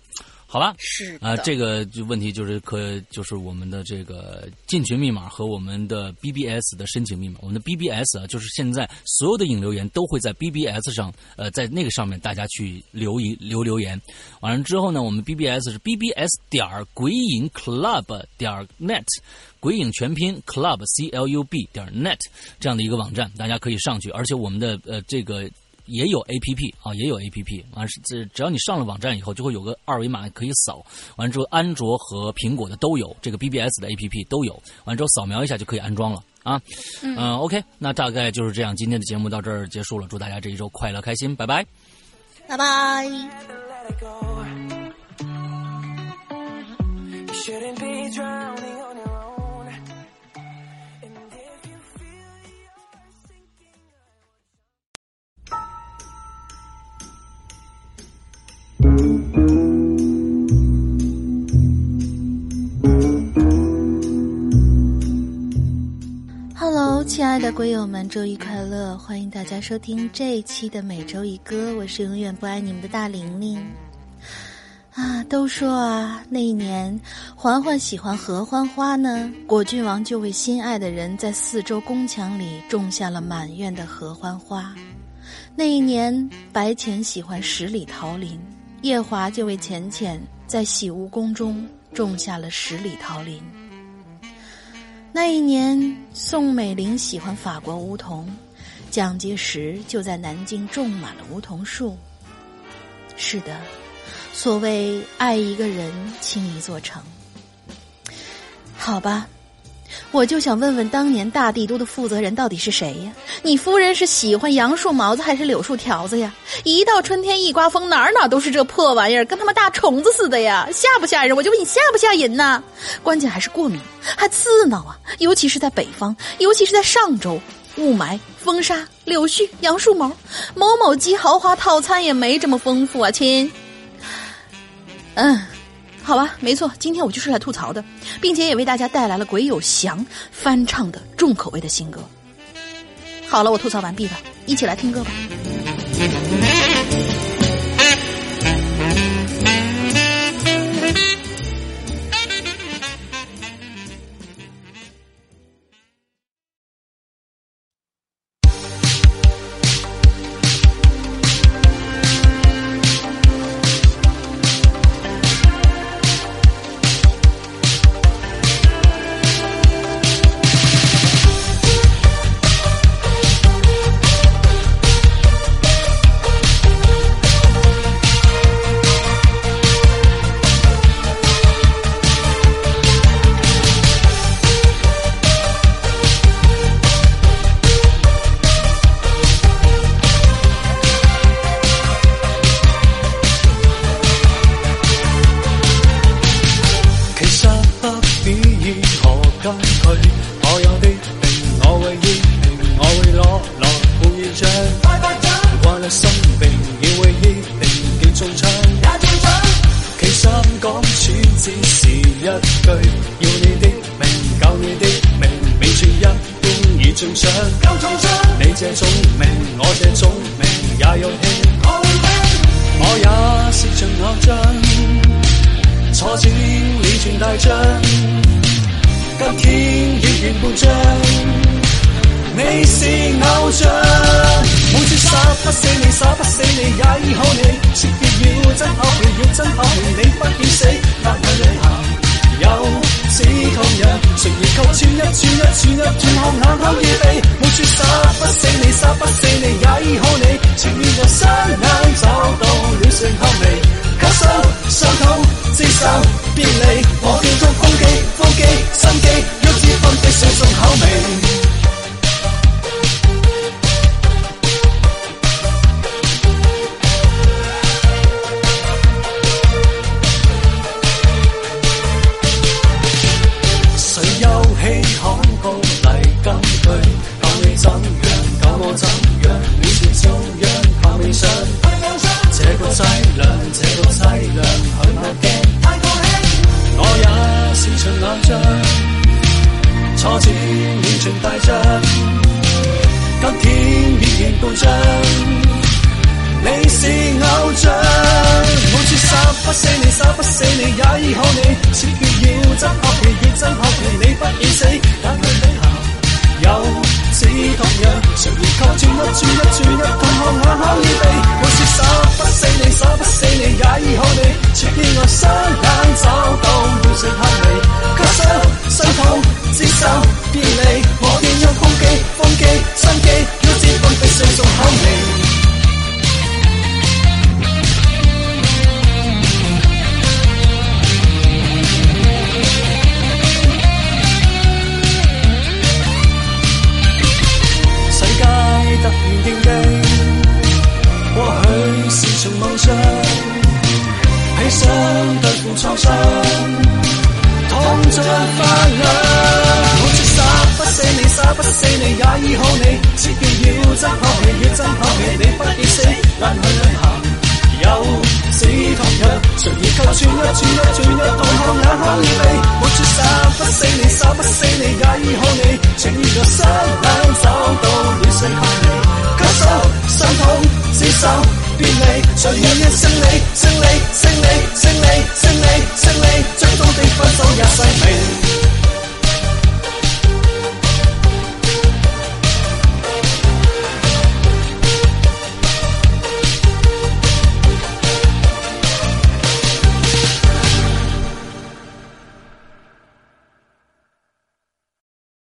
B: 好吧，
C: 是
B: 啊，这个就问题就是可就是我们的这个进群密码和我们的 BBS 的申请密码。我们的 BBS 啊，就是现在所有的引流言都会在 BBS 上，呃，在那个上面大家去留一留留言。完了之后呢，我们 BBS 是 BBS 点儿鬼影 Club 点 net，鬼影全拼 Club C L U B 点 net 这样的一个网站，大家可以上去。而且我们的呃这个。也有 A P P 啊，也有 A P P，完是这只要你上了网站以后，就会有个二维码可以扫。完之后，安卓和苹果的都有，这个 B B S 的 A P P 都有。完之后扫描一下就可以安装了啊。嗯，OK，那大概就是这样，今天的节目到这儿结束了。祝大家这一周快乐开心，拜拜，
C: 拜拜。Hello，亲爱的鬼友们，周一快乐！欢迎大家收听这一期的每周一歌，我是永远不爱你们的大玲玲。啊，都说啊，那一年嬛嬛喜欢合欢花呢，果郡王就为心爱的人在四周宫墙里种下了满院的合欢花。那一年白浅喜欢十里桃林。夜华就为浅浅在喜屋宫中种下了十里桃林。那一年，宋美龄喜欢法国梧桐，蒋介石就在南京种满了梧桐树。是的，所谓爱一个人，倾一座城。好吧。我就想问问，当年大帝都的负责人到底是谁呀？你夫人是喜欢杨树毛子还是柳树条子呀？一到春天一刮风，哪哪都是这破玩意儿，跟他妈大虫子似的呀！吓不吓人？我就问你吓不吓人呐？关键还是过敏，还刺挠啊！尤其是在北方，尤其是在上周，雾霾、风沙、柳絮、杨树毛，某某鸡豪华套餐也没这么丰富啊，亲。嗯。好吧，没错，今天我就是来吐槽的，并且也为大家带来了鬼有祥翻唱的重口味的新歌。好了，我吐槽完毕了，一起来听歌吧。
D: 真口氣，要真口氣，你不見死，但係旅行有此同樣，誰而扣穿一串一串一串看眼口預備，每次杀不死你，杀不死你也医好你，情願在雙眼找到了成後味，咳嗽傷痛接受別離，我叫做風機風機心機，要知分泌上重口味。